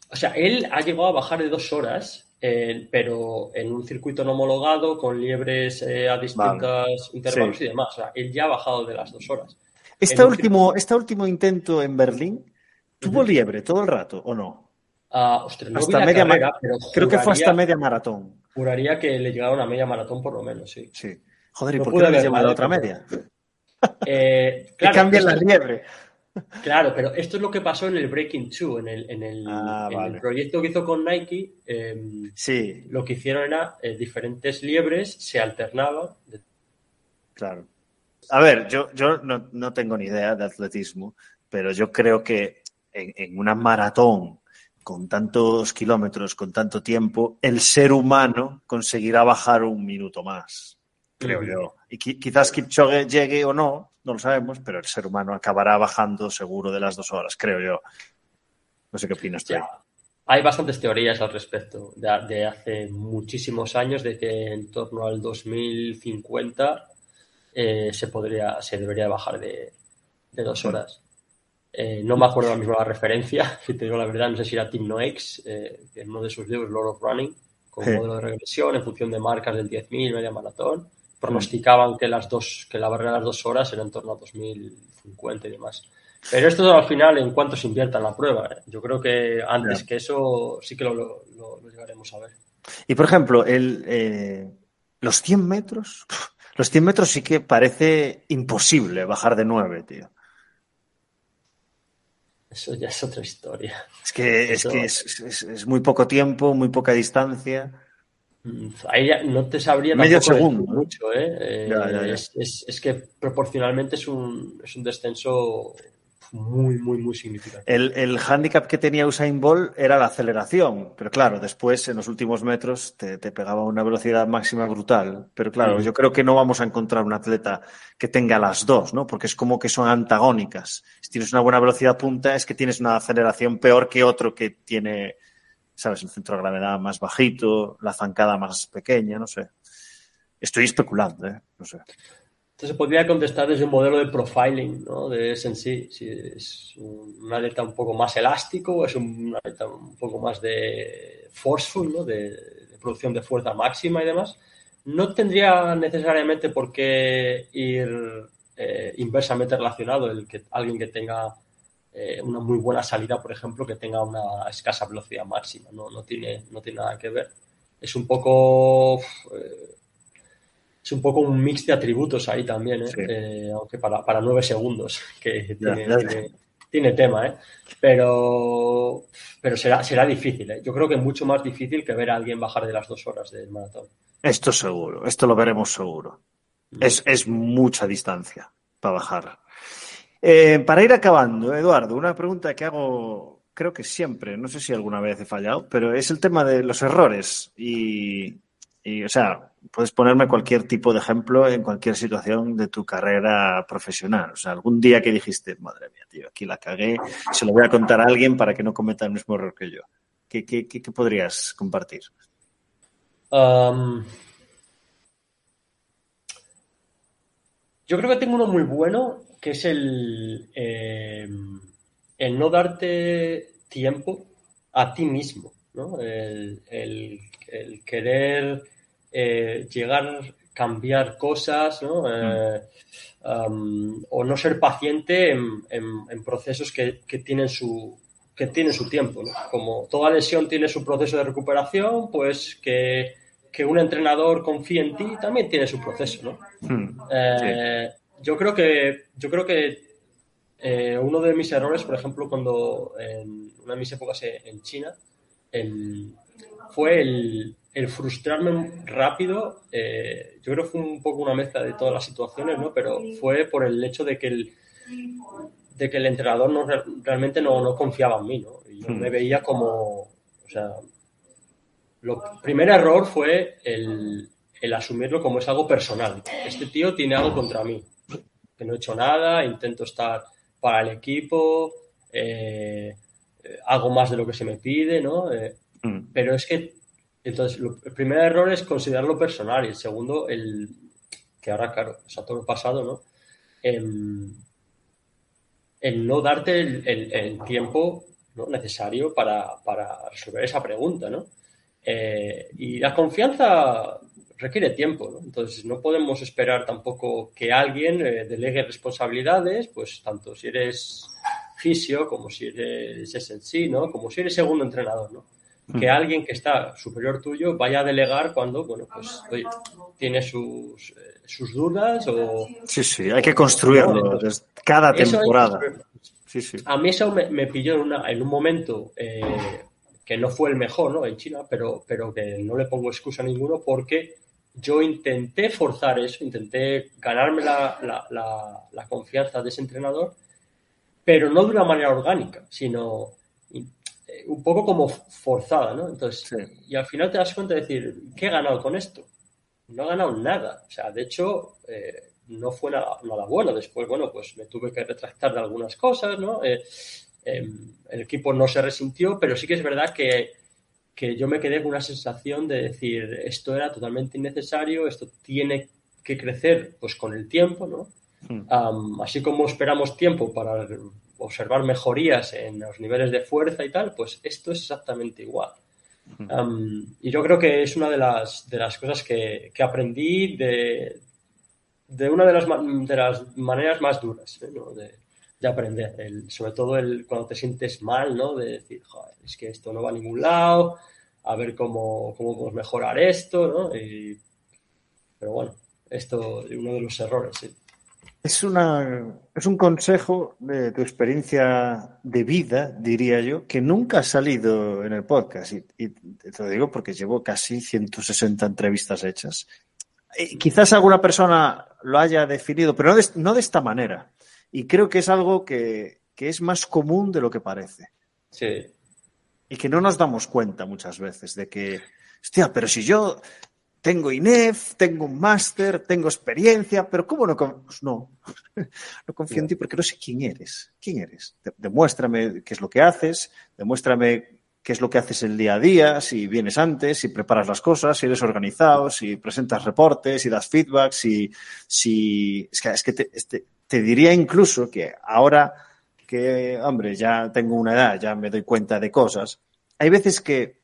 O sea, él ha llegado a bajar de dos horas, eh, pero en un circuito no homologado, con liebres eh, a distintos intervalos y demás. O sea, él ya ha bajado de las dos horas. Este último, este último intento en Berlín ¿Tuvo liebre todo el rato o no? Ah, hasta media Creo que fue hasta media maratón. Juraría que le llegaba una media maratón por lo menos, sí. Sí. Joder, ¿y por qué no le lleva otra media? Eh, claro, que cambia la liebre. Claro, pero esto es lo que pasó en el Breaking Two, en el, en el, ah, proyecto que hizo con Nike. Em, sí. Lo que hicieron era eh, diferentes liebres se alternaban. Claro. A ver, yo, yo no, no, tengo ni idea de atletismo, pero yo creo que en, una maratón con tantos kilómetros, con tanto tiempo, el ser humano conseguirá bajar un minuto más, creo yo. Y quizás Kipchoge llegue o no, no lo sabemos, pero el ser humano acabará bajando seguro de las dos horas, creo yo. No sé qué opinas tú. Hay bastantes teorías al respecto, de, hace muchísimos años, de que en torno al 2050 eh, se podría, se debería bajar de, de dos horas. Eh, no me acuerdo ahora mismo la referencia, si te digo la verdad, no sé si era Tim Noex, eh, en uno de sus libros, Lord of Running, con un modelo de regresión en función de marcas del 10.000, media maratón. Pronosticaban que las dos, que la barrera de las dos horas era en torno a 2050 y demás. Pero esto al final, en cuanto se invierta en la prueba, ¿eh? yo creo que antes que eso sí que lo, llegaremos a ver. Y por ejemplo, el, los 100 metros, Los 100 metros sí que parece imposible bajar de 9, tío. Eso ya es otra historia. Es que, es, que es, muy poco tiempo, muy poca distancia. Mm, ahí no te sabría Medio segundo. Mucho, ¿eh? eh es, que proporcionalmente es un, es un descenso muy, muy, muy significativo. El, el hándicap que tenía Usain Bolt era la aceleración, pero claro, después en los últimos metros te, pegaba una velocidad máxima brutal. Pero claro, mm. yo creo que no vamos a encontrar un atleta que tenga las dos, ¿no? Porque es como que son antagónicas. Si tienes una buena velocidad punta, es que tienes una aceleración peor que otro que tiene, ¿sabes? El centro de gravedad más bajito, la zancada más pequeña, no sé. Estoy especulando, ¿eh? No sé. Entonces podría contestar desde un modelo de profiling, ¿no? De sí, si es un atleta un poco más elástico o es un atleta un poco más de forceful, ¿no? De, producción de fuerza máxima y demás. No tendría necesariamente por qué ir eh, inversamente relacionado el que alguien que tenga eh, una muy buena salida, por ejemplo, que tenga una escasa velocidad máxima. No, no, tiene, no tiene nada que ver. Es un poco... Eh, es un poco un mix de atributos ahí también, ¿eh? eh aunque para, para nueve segundos, que tiene, tema, ¿eh? Pero, pero será, será difícil, ¿eh? Yo creo que es mucho más difícil que ver a alguien bajar de las dos horas del maratón. Esto seguro, esto lo veremos seguro. Mm. Es, mucha distancia para bajar. Eh, para ir acabando, Eduardo, una pregunta que hago, creo que siempre, no sé si alguna vez he fallado, pero es el tema de los errores y, o sea, puedes ponerme cualquier tipo de ejemplo en cualquier situación de tu carrera profesional. O sea, algún día que dijiste, madre mía, tío, aquí la cagué, se lo voy a contar a alguien para que no cometa el mismo error que yo. ¿Qué, podrías compartir? yo creo que tengo uno muy bueno, que es el, em, el no darte tiempo a ti mismo, ¿no? el, el querer eh, llegar, cambiar cosas, ¿no? Eh, o no ser paciente en, procesos que, tienen su que tienen su tiempo, Como toda lesión tiene su proceso de recuperación, pues que, un entrenador confíe en ti también tiene su proceso, ¿no? Hmm. Eh, yo creo que yo creo que uno de mis errores, por ejemplo, cuando en una de mis épocas en China, fue el, el frustrarme rápido, eh, yo creo que fue un poco una mezcla de todas las situaciones, ¿no? Pero fue por el hecho de que el, de que el entrenador no, realmente no, confiaba en mí, ¿no? Y yo me hmm. veía como, o sea, lo primer error fue el, asumirlo como es algo personal. Este tío tiene algo contra mí, que no he hecho nada, intento estar para el equipo, eh, eh, hago más de lo que se me pide, ¿no? Hmm. Pero es que entonces, el primer error es considerarlo personal y el segundo, el que ahora, claro, es todo el pasado, ¿no? El, no darte el, tiempo necesario para, resolver esa pregunta, ¿no? Eh, y la confianza requiere tiempo, ¿no? Entonces, no podemos esperar tampoco que alguien eh, delegue responsabilidades, pues tanto si eres fisio como si eres SNC, ¿no? Como si eres segundo entrenador, ¿no? Que alguien que está superior tuyo vaya a delegar cuando, bueno, pues tiene sus, eh, sus dudas o... Sí, sí, hay que construirlo cada temporada. Sí, sí. A mí eso me, pilló en, una, en un momento eh, que no fue el mejor, ¿no? En China, pero, pero que no le pongo excusa a ninguno porque yo intenté forzar eso, intenté ganarme la, la, la confianza de ese entrenador, pero no de una manera orgánica, sino un poco como forzada, ¿no? Entonces, y al final te das cuenta de decir, ¿qué he ganado con esto? No he ganado nada. O sea, de hecho, eh, no fue nada, bueno. Después, bueno, pues me tuve que retractar de algunas cosas, ¿no? Eh, em, el equipo no se resintió, pero sí que es verdad que, que yo me quedé con una sensación de decir, esto era totalmente innecesario, esto tiene que crecer pues con el tiempo, ¿no? Hmm. así como esperamos tiempo para observar mejorías en los niveles de fuerza y tal, pues esto es exactamente igual. y yo creo que es una de las, de las cosas que, aprendí de, de, una de las, de las maneras más duras ¿eh? de, aprender. sobre todo el, cuando te sientes mal, ¿no? de decir, Joder, es que esto no va a ningún lado, a ver cómo, cómo podemos mejorar esto. ¿no? pero bueno, esto, uno de los errores. Es, una, es un consejo de tu experiencia de vida, diría yo, que nunca ha salido en el podcast. Y, te lo digo porque llevo casi 160 entrevistas hechas. Eh, quizás alguna persona lo haya definido, pero no de, esta manera. Y creo que es algo que, que es más común de lo que parece. Sí. Y que no nos damos cuenta muchas veces de que, hostia, pero si yo tengo INEF, tengo un máster, tengo experiencia, pero ¿cómo no? Pues no, no confío en ti porque no sé quién eres. ¿Quién eres? Demuéstrame qué es lo que haces, demuéstrame qué es lo que haces el día a día, si vienes antes, si preparas las cosas, si eres organizado, si presentas reportes, si das feedback, si... si... Es que, es que te, te diría incluso que ahora que, hombre, ya tengo una edad, ya me doy cuenta de cosas, hay veces que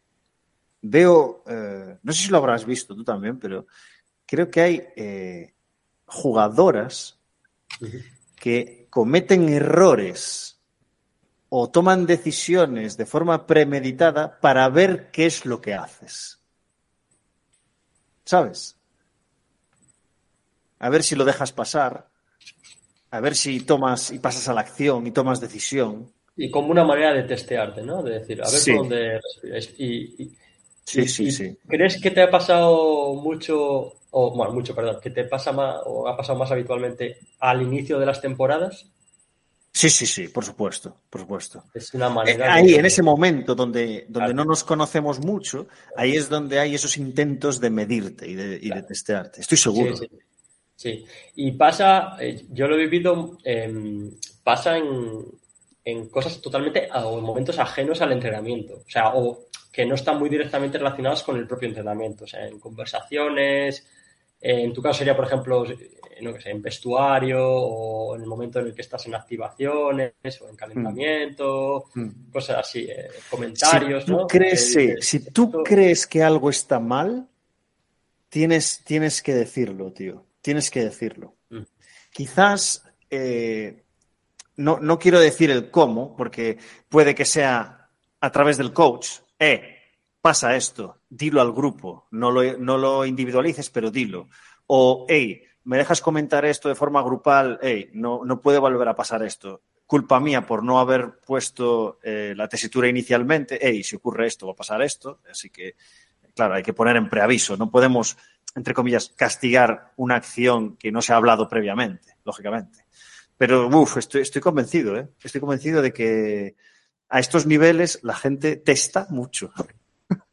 veo, eh, no sé si lo habrás visto tú también, pero creo que hay eh, jugadoras que cometen errores o toman decisiones de forma premeditada para ver qué es lo que haces. ¿Sabes? A ver si lo dejas pasar, a ver si tomas y pasas a la acción y tomas decisión. Y como una manera de testearte, ¿no? De decir, a ver por dónde y, Sí, sí, sí. ¿Crees que te ha pasado mucho, o bueno, mucho, perdón, que te pasa más, o ha pasado más habitualmente al inicio de las temporadas? Sí, sí, sí, por supuesto, por supuesto. Es una manera. Eh, ahí, en ese momento donde, donde no nos conocemos mucho, ahí es donde hay esos intentos de medirte y de, y de testearte. Estoy seguro. Sí, y pasa, eh, yo lo he vivido, em, pasa en, en cosas totalmente, o en momentos ajenos al entrenamiento. O sea, o que no están muy directamente relacionados con el propio entrenamiento, o sea, en conversaciones, en tu caso sería, por ejemplo, no sé, en vestuario o en el momento en el que estás en activaciones o en calentamiento, mm. Mm. cosas así, eh, comentarios, si tú Crees, si tú crees que algo está mal, tienes, tienes que decirlo, tío. Tienes que decirlo. Mm. Quizás, eh, no, no quiero decir el cómo, porque puede que sea a través del coach, eh, pasa esto, dilo al grupo, no lo, individualices, pero dilo. O, hey, me dejas comentar esto de forma grupal, hey, no, no puede volver a pasar esto. Culpa mía por no haber puesto eh, la tesitura inicialmente, hey, si ocurre esto, va a pasar esto. Así que, claro, hay que poner en preaviso. No podemos, entre comillas, castigar una acción que no se ha hablado previamente, lógicamente. Pero, uff, estoy, estoy convencido, ¿eh? Estoy convencido de que a estos niveles la gente testa mucho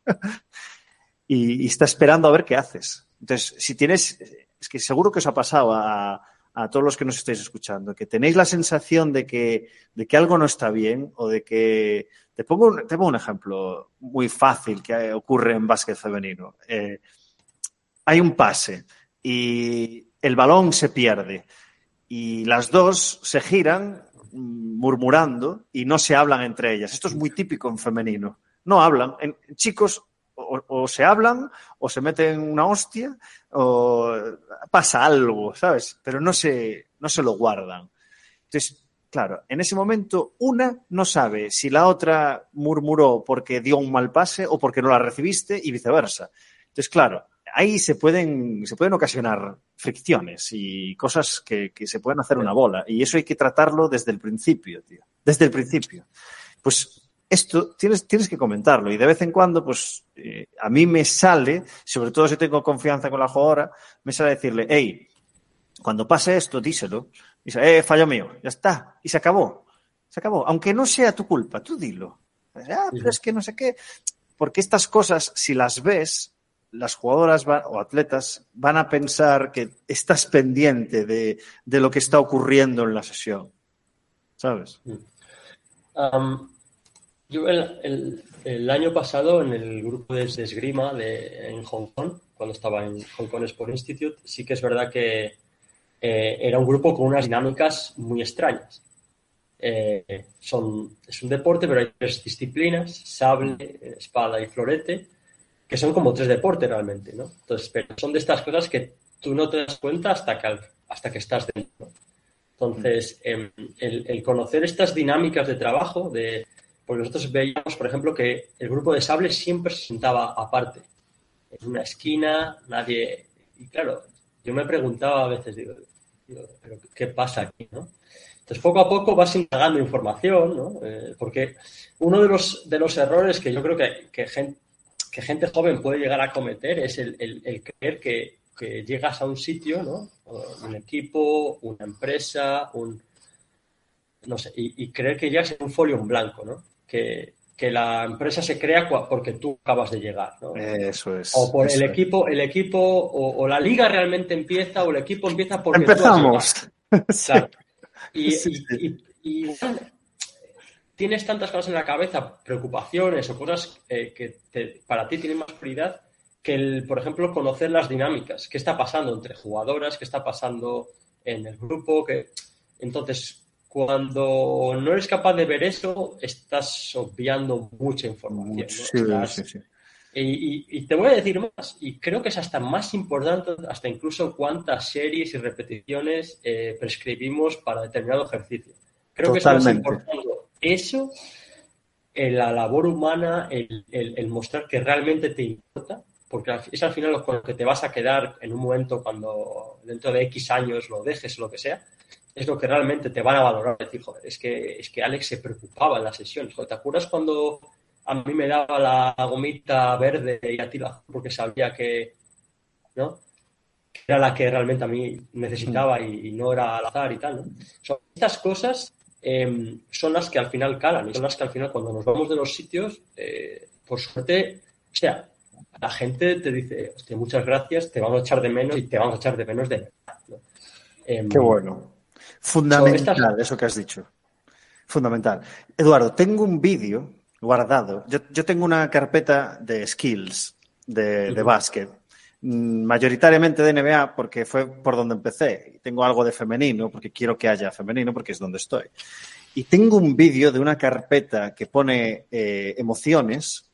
y, está esperando a ver qué haces. Entonces, si tienes, es que seguro que os ha pasado a, todos los que nos estáis escuchando, que tenéis la sensación de que, de que algo no está bien o de que... Te pongo, un, te pongo un ejemplo muy fácil que ocurre en básquet femenino. Eh, hay un pase y el balón se pierde y las dos se giran murmurando y no se hablan entre ellas. Esto es muy típico en femenino. No hablan. En chicos o, se hablan o se meten una hostia o pasa algo, ¿sabes? Pero no se, no se lo guardan. Entonces, claro, en ese momento una no sabe si la otra murmuró porque dio un mal pase o porque no la recibiste y viceversa. Entonces, claro, ahí se pueden, se pueden ocasionar fricciones y cosas que, se pueden hacer una bola. Y eso hay que tratarlo desde el principio, tío. Desde el principio. Pues esto tienes, tienes que comentarlo. Y de vez en cuando, pues eh, a mí me sale, sobre todo si tengo confianza con la jugadora, me sale decirle, hey, cuando pase esto, díselo. Y dice, eh, fallo mío, ya está. Y se acabó. Se acabó. Aunque no sea tu culpa, tú dilo. Ah, pero es que no sé qué. Porque estas cosas, si las ves, las jugadoras o atletas van a pensar que estás pendiente de, lo que está ocurriendo en la sesión. ¿Sabes? Um, yo el, año pasado en el grupo de esgrima de, en Hong Kong, cuando estaba en Hong Kong Sport Institute, sí que es verdad que eh, era un grupo con unas dinámicas muy extrañas. Eh, son, es un deporte, pero hay tres disciplinas, sable, espada y florete que son como tres deportes realmente, ¿no? Entonces, pero son de estas cosas que tú no te das cuenta hasta que, hasta que estás dentro. Entonces, em, el, conocer estas dinámicas de trabajo, de, porque nosotros veíamos, por ejemplo, que el grupo de sable siempre se sentaba aparte, en una esquina, nadie, y claro, yo me preguntaba a veces, digo, ¿pero qué pasa aquí, no? Entonces, poco a poco vas indagando información, ¿no? Eh, porque uno de los, de los errores que yo creo que, que, gente, que gente joven puede llegar a cometer es el, el, creer que, que, llegas a un sitio, ¿no? Un equipo, una empresa, un... No sé, y, creer que llegas en un folio en blanco, ¿no? Que, que la empresa se crea porque tú acabas de llegar. ¿no? Eso es. O por el equipo, el equipo, o, la liga realmente empieza, o el equipo empieza porque Empezamos. Y, tienes tantas cosas en la cabeza, preocupaciones o cosas eh, que para ti tienen más prioridad que el, por ejemplo, conocer las dinámicas. ¿Qué está pasando entre jugadoras? ¿Qué está pasando en el grupo? Que... Entonces, cuando no eres capaz de ver eso, estás obviando mucha información. Sí, sí, Y, te voy a decir más, y creo que es hasta más importante, hasta incluso cuántas series y repeticiones eh, prescribimos para determinado ejercicio. Creo que es más importante eso, en la labor humana, el, mostrar que realmente te importa, porque es al final con lo que te vas a quedar en un momento cuando dentro de X años lo dejes o lo que sea, es lo que realmente te van a valorar. Decir, joder, es que, es que Alex se preocupaba en las sesiones. ¿te acuerdas cuando a mí me daba la gomita verde y a ti la porque sabía que, ¿no? era la que realmente a mí necesitaba y, no era al azar y tal, ¿no? estas cosas em, son las que al final calan y son las que al final cuando nos vamos de los sitios, eh, por suerte, o sea, la gente te dice, hostia, muchas gracias, te vamos a echar de menos y te vamos a echar de menos de verdad. Em, Qué bueno. Fundamental, eso que has dicho. Fundamental. Eduardo, tengo un vídeo guardado. Yo, tengo una carpeta de skills de, básquet, mm, mayoritariamente de NBA porque fue por donde empecé. Tengo algo de femenino porque quiero que haya femenino porque es donde estoy. Y tengo un vídeo de una carpeta que pone eh, emociones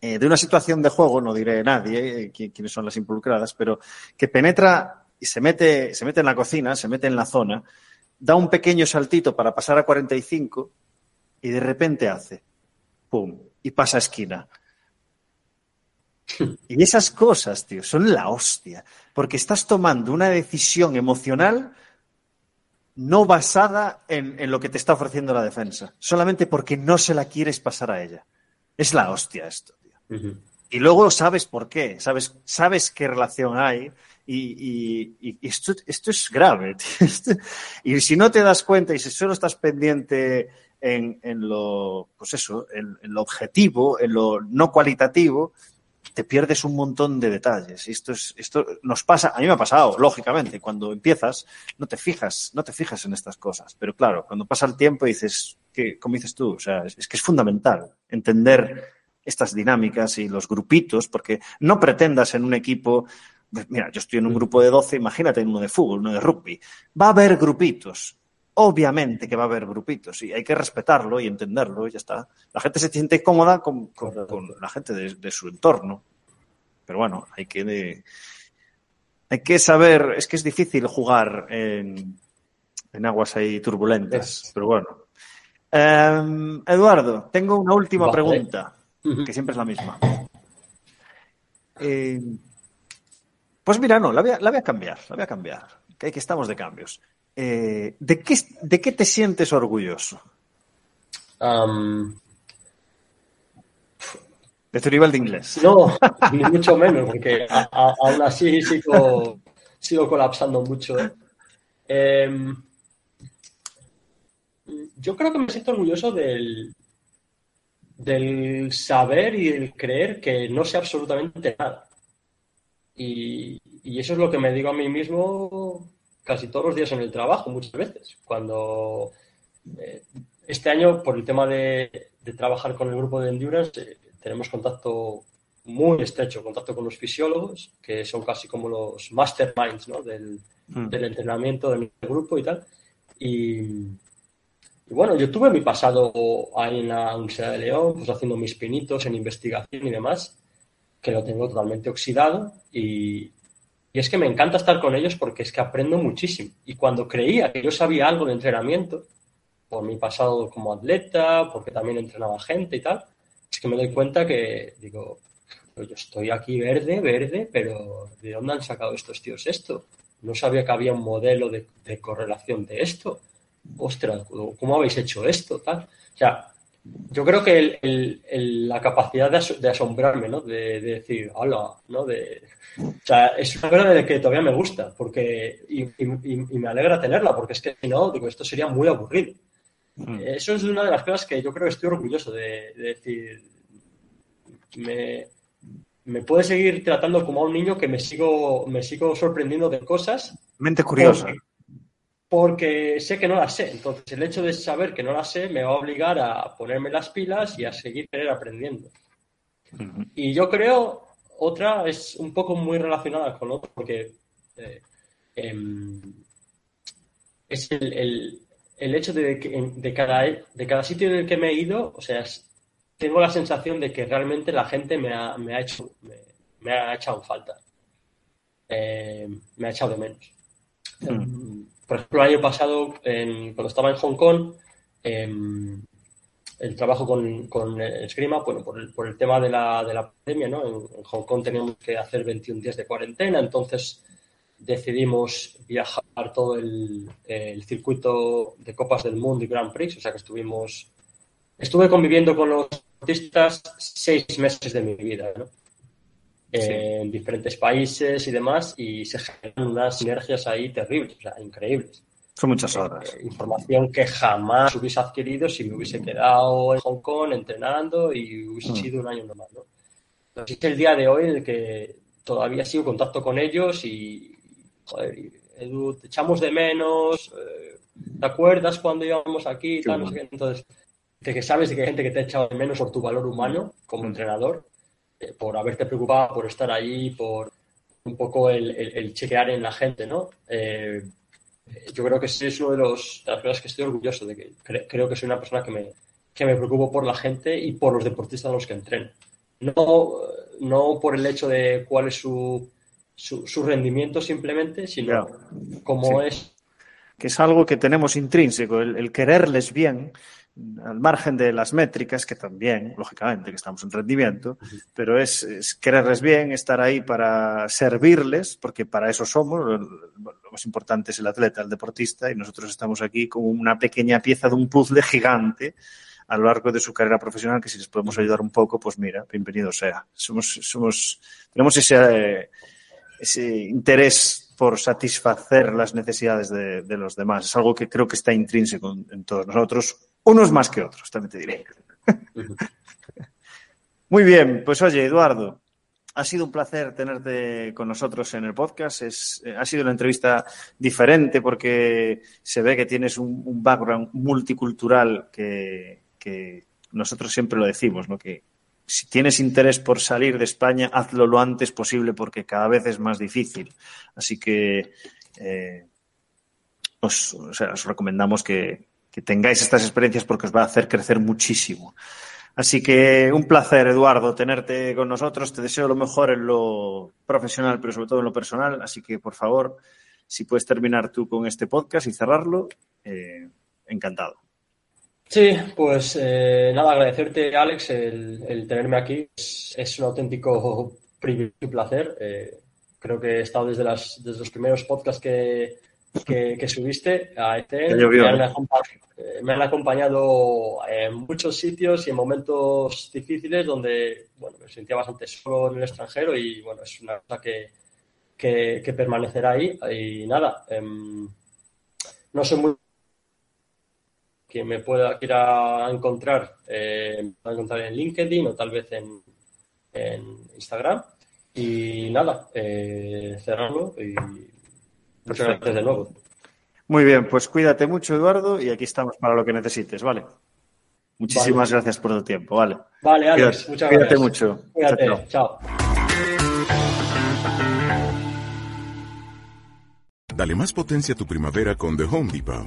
eh, de una situación de juego, no diré nadie eh, quiénes son las involucradas, pero que penetra y se mete, se mete en la cocina, se mete en la zona, da un pequeño saltito para pasar a 45 y de repente hace, ¡pum! y pasa a esquina. Y esas cosas, tío, son la hostia, porque estás tomando una decisión emocional no basada en, lo que te está ofreciendo la defensa, solamente porque no se la quieres pasar a ella. Es la hostia esto, tío. Y luego sabes por qué, sabes, sabes qué relación hay y, esto, es grave. y si no te das cuenta y si solo estás pendiente en, lo, pues eso, en, lo objetivo, en lo no cualitativo, te pierdes un montón de detalles. Y esto es, esto nos pasa, a mí me ha pasado, lógicamente, cuando empiezas, no te fijas, no te fijas en estas cosas. Pero claro, cuando pasa el tiempo dices, que, como dices tú, o sea, es que es fundamental entender estas dinámicas y los grupitos, porque no pretendas en un equipo Mira, yo estoy en un grupo de 12, imagínate en uno de fútbol, uno de rugby. Va a haber grupitos. Obviamente que va a haber grupitos y hay que respetarlo y entenderlo y ya está. La gente se siente cómoda con, la gente de, su entorno. Pero bueno, hay que, hay que saber, es que es difícil jugar en, aguas ahí turbulentas, pero bueno. Em, Eduardo, tengo una última pregunta, que siempre es la misma. Eh, pues mira, no, la voy a, cambiar, la voy a cambiar, que, que estamos de cambios. Eh, ¿de, qué, ¿De qué te sientes orgulloso? de tu nivel de inglés. No, ni mucho menos, porque aún así sigo, sigo colapsando mucho. ¿eh? Em, yo creo que me siento orgulloso del, del saber y el creer que no sé absolutamente nada. Y, eso es lo que me digo a mí mismo casi todos los días en el trabajo, muchas veces. Cuando eh, este año, por el tema de, trabajar con el grupo de Endurance, eh, tenemos contacto muy estrecho, contacto con los fisiólogos, que son casi como los masterminds del, hmm. del, entrenamiento del grupo y tal. Y, bueno, yo tuve mi pasado ahí en la Universidad de León, pues haciendo mis pinitos en investigación y demás que lo tengo totalmente oxidado y, es que me encanta estar con ellos porque es que aprendo muchísimo. Y cuando creía que yo sabía algo de entrenamiento, por mi pasado como atleta, porque también entrenaba gente y tal, es que me doy cuenta que, digo, yo estoy aquí verde, verde, pero ¿de dónde han sacado estos tíos esto? No sabía que había un modelo de, correlación de esto. Ostras, ¿cómo habéis hecho esto? Tal. O sea, yo creo que la capacidad de, asombrarme, ¿no? De, decir, hola, ¿no? De, o sea, es una cosa de que todavía me gusta, porque, y, me alegra tenerla, porque es que si no, digo, esto sería muy aburrido. Mm. Eso es una de las cosas que yo creo que estoy orgulloso de, decir, me, me, puede seguir tratando como a un niño que me sigo, me sigo sorprendiendo de cosas. Mente curiosa porque sé que no las sé. Entonces, el hecho de saber que no las sé me va a obligar a ponerme las pilas y a seguir aprendiendo. Y yo creo, otra es un poco muy relacionada con otro, porque eh, em, es el, hecho de que de cada, de cada sitio en el que me he ido, o sea, tengo la sensación de que realmente la gente me ha, me ha hecho me, ha echado falta. Eh, me ha echado de menos. Em, por ejemplo, el año pasado, cuando estaba en Hong Kong, em, el trabajo con, con Esgrima, bueno, por el, por el tema de la, de la pandemia, ¿no? En, Hong Kong teníamos que hacer 21 días de cuarentena, entonces decidimos viajar todo el, el, circuito de Copas del Mundo y Grand Prix, o sea que estuvimos, estuve conviviendo con los artistas seis meses de mi vida, ¿no? En diferentes países y demás, y se generan unas sinergias ahí terribles, o sea, increíbles. Son muchas horas. Eh, información que jamás hubiese adquirido si me hubiese quedado en Hong Kong entrenando y hubiese mm. sido un año normal, ¿no? Entonces, es el día de hoy en el que todavía sigo en contacto con ellos y, joder, Edu, te echamos de menos, eh, ¿te acuerdas cuando íbamos aquí? Entonces, de que sabes de que hay gente que te ha echado de menos por tu valor humano como mm. entrenador por haberte preocupado, por estar ahí, por un poco el, chequear en la gente, ¿no? Eh, yo creo que ese es uno de, los, las cosas que estoy orgulloso de que creo que soy una persona que me, que me preocupo por la gente y por los deportistas a los que entreno. No, no por el hecho de cuál es su, su, rendimiento simplemente, sino cómo es. Que es algo que tenemos intrínseco, el quererles bien al margen de las métricas, que también, lógicamente, que estamos en rendimiento, pero es, quererles bien, estar ahí para servirles, porque para eso somos, lo, más importante es el atleta, el deportista, y nosotros estamos aquí como una pequeña pieza de un puzzle gigante a lo largo de su carrera profesional, que si les podemos ayudar un poco, pues mira, bienvenido sea. Somos, somos, tenemos ese, interés por satisfacer las necesidades de, de, los demás. Es algo que creo que está intrínseco en todos nosotros, unos más que otros, también te diré. Muy bien, pues oye, Eduardo, ha sido un placer tenerte con nosotros en el podcast. Es, eh, ha sido una entrevista diferente porque se ve que tienes un, background multicultural que, nosotros siempre lo decimos, ¿no? Que si tienes interés por salir de España, hazlo lo antes posible porque cada vez es más difícil. Así que eh, os recomendamos que, que tengáis estas experiencias porque os va a hacer crecer muchísimo. Así que un placer, Eduardo, tenerte con nosotros. Te deseo lo mejor en lo profesional, pero sobre todo en lo personal. Así que, por favor, si puedes terminar tú con este podcast y cerrarlo, eh, encantado. Sí, pues eh, nada, agradecerte, Alex, el, tenerme aquí. Es, un auténtico privilegio y placer. Eh, creo que he estado desde, desde los primeros podcasts que, que, subiste a este. Me han, acompañado en muchos sitios y en momentos difíciles donde bueno, me sentía bastante solo en el extranjero y bueno, es una cosa que, que, permanecerá ahí. Y nada, em, no sé muy quien me pueda quiera encontrar, eh, encontrar en LinkedIn o tal vez en, en Instagram. Y nada, eh, cerrarlo y Muchas gracias de nuevo. Muy bien, pues cuídate mucho, Eduardo, y aquí estamos para lo que necesites, ¿vale? Muchísimas gracias por tu tiempo, ¿vale? Vale, Alex, muchas gracias. Cuídate mucho. Cuídate, chao. Dale más potencia a tu primavera con The Home Depot.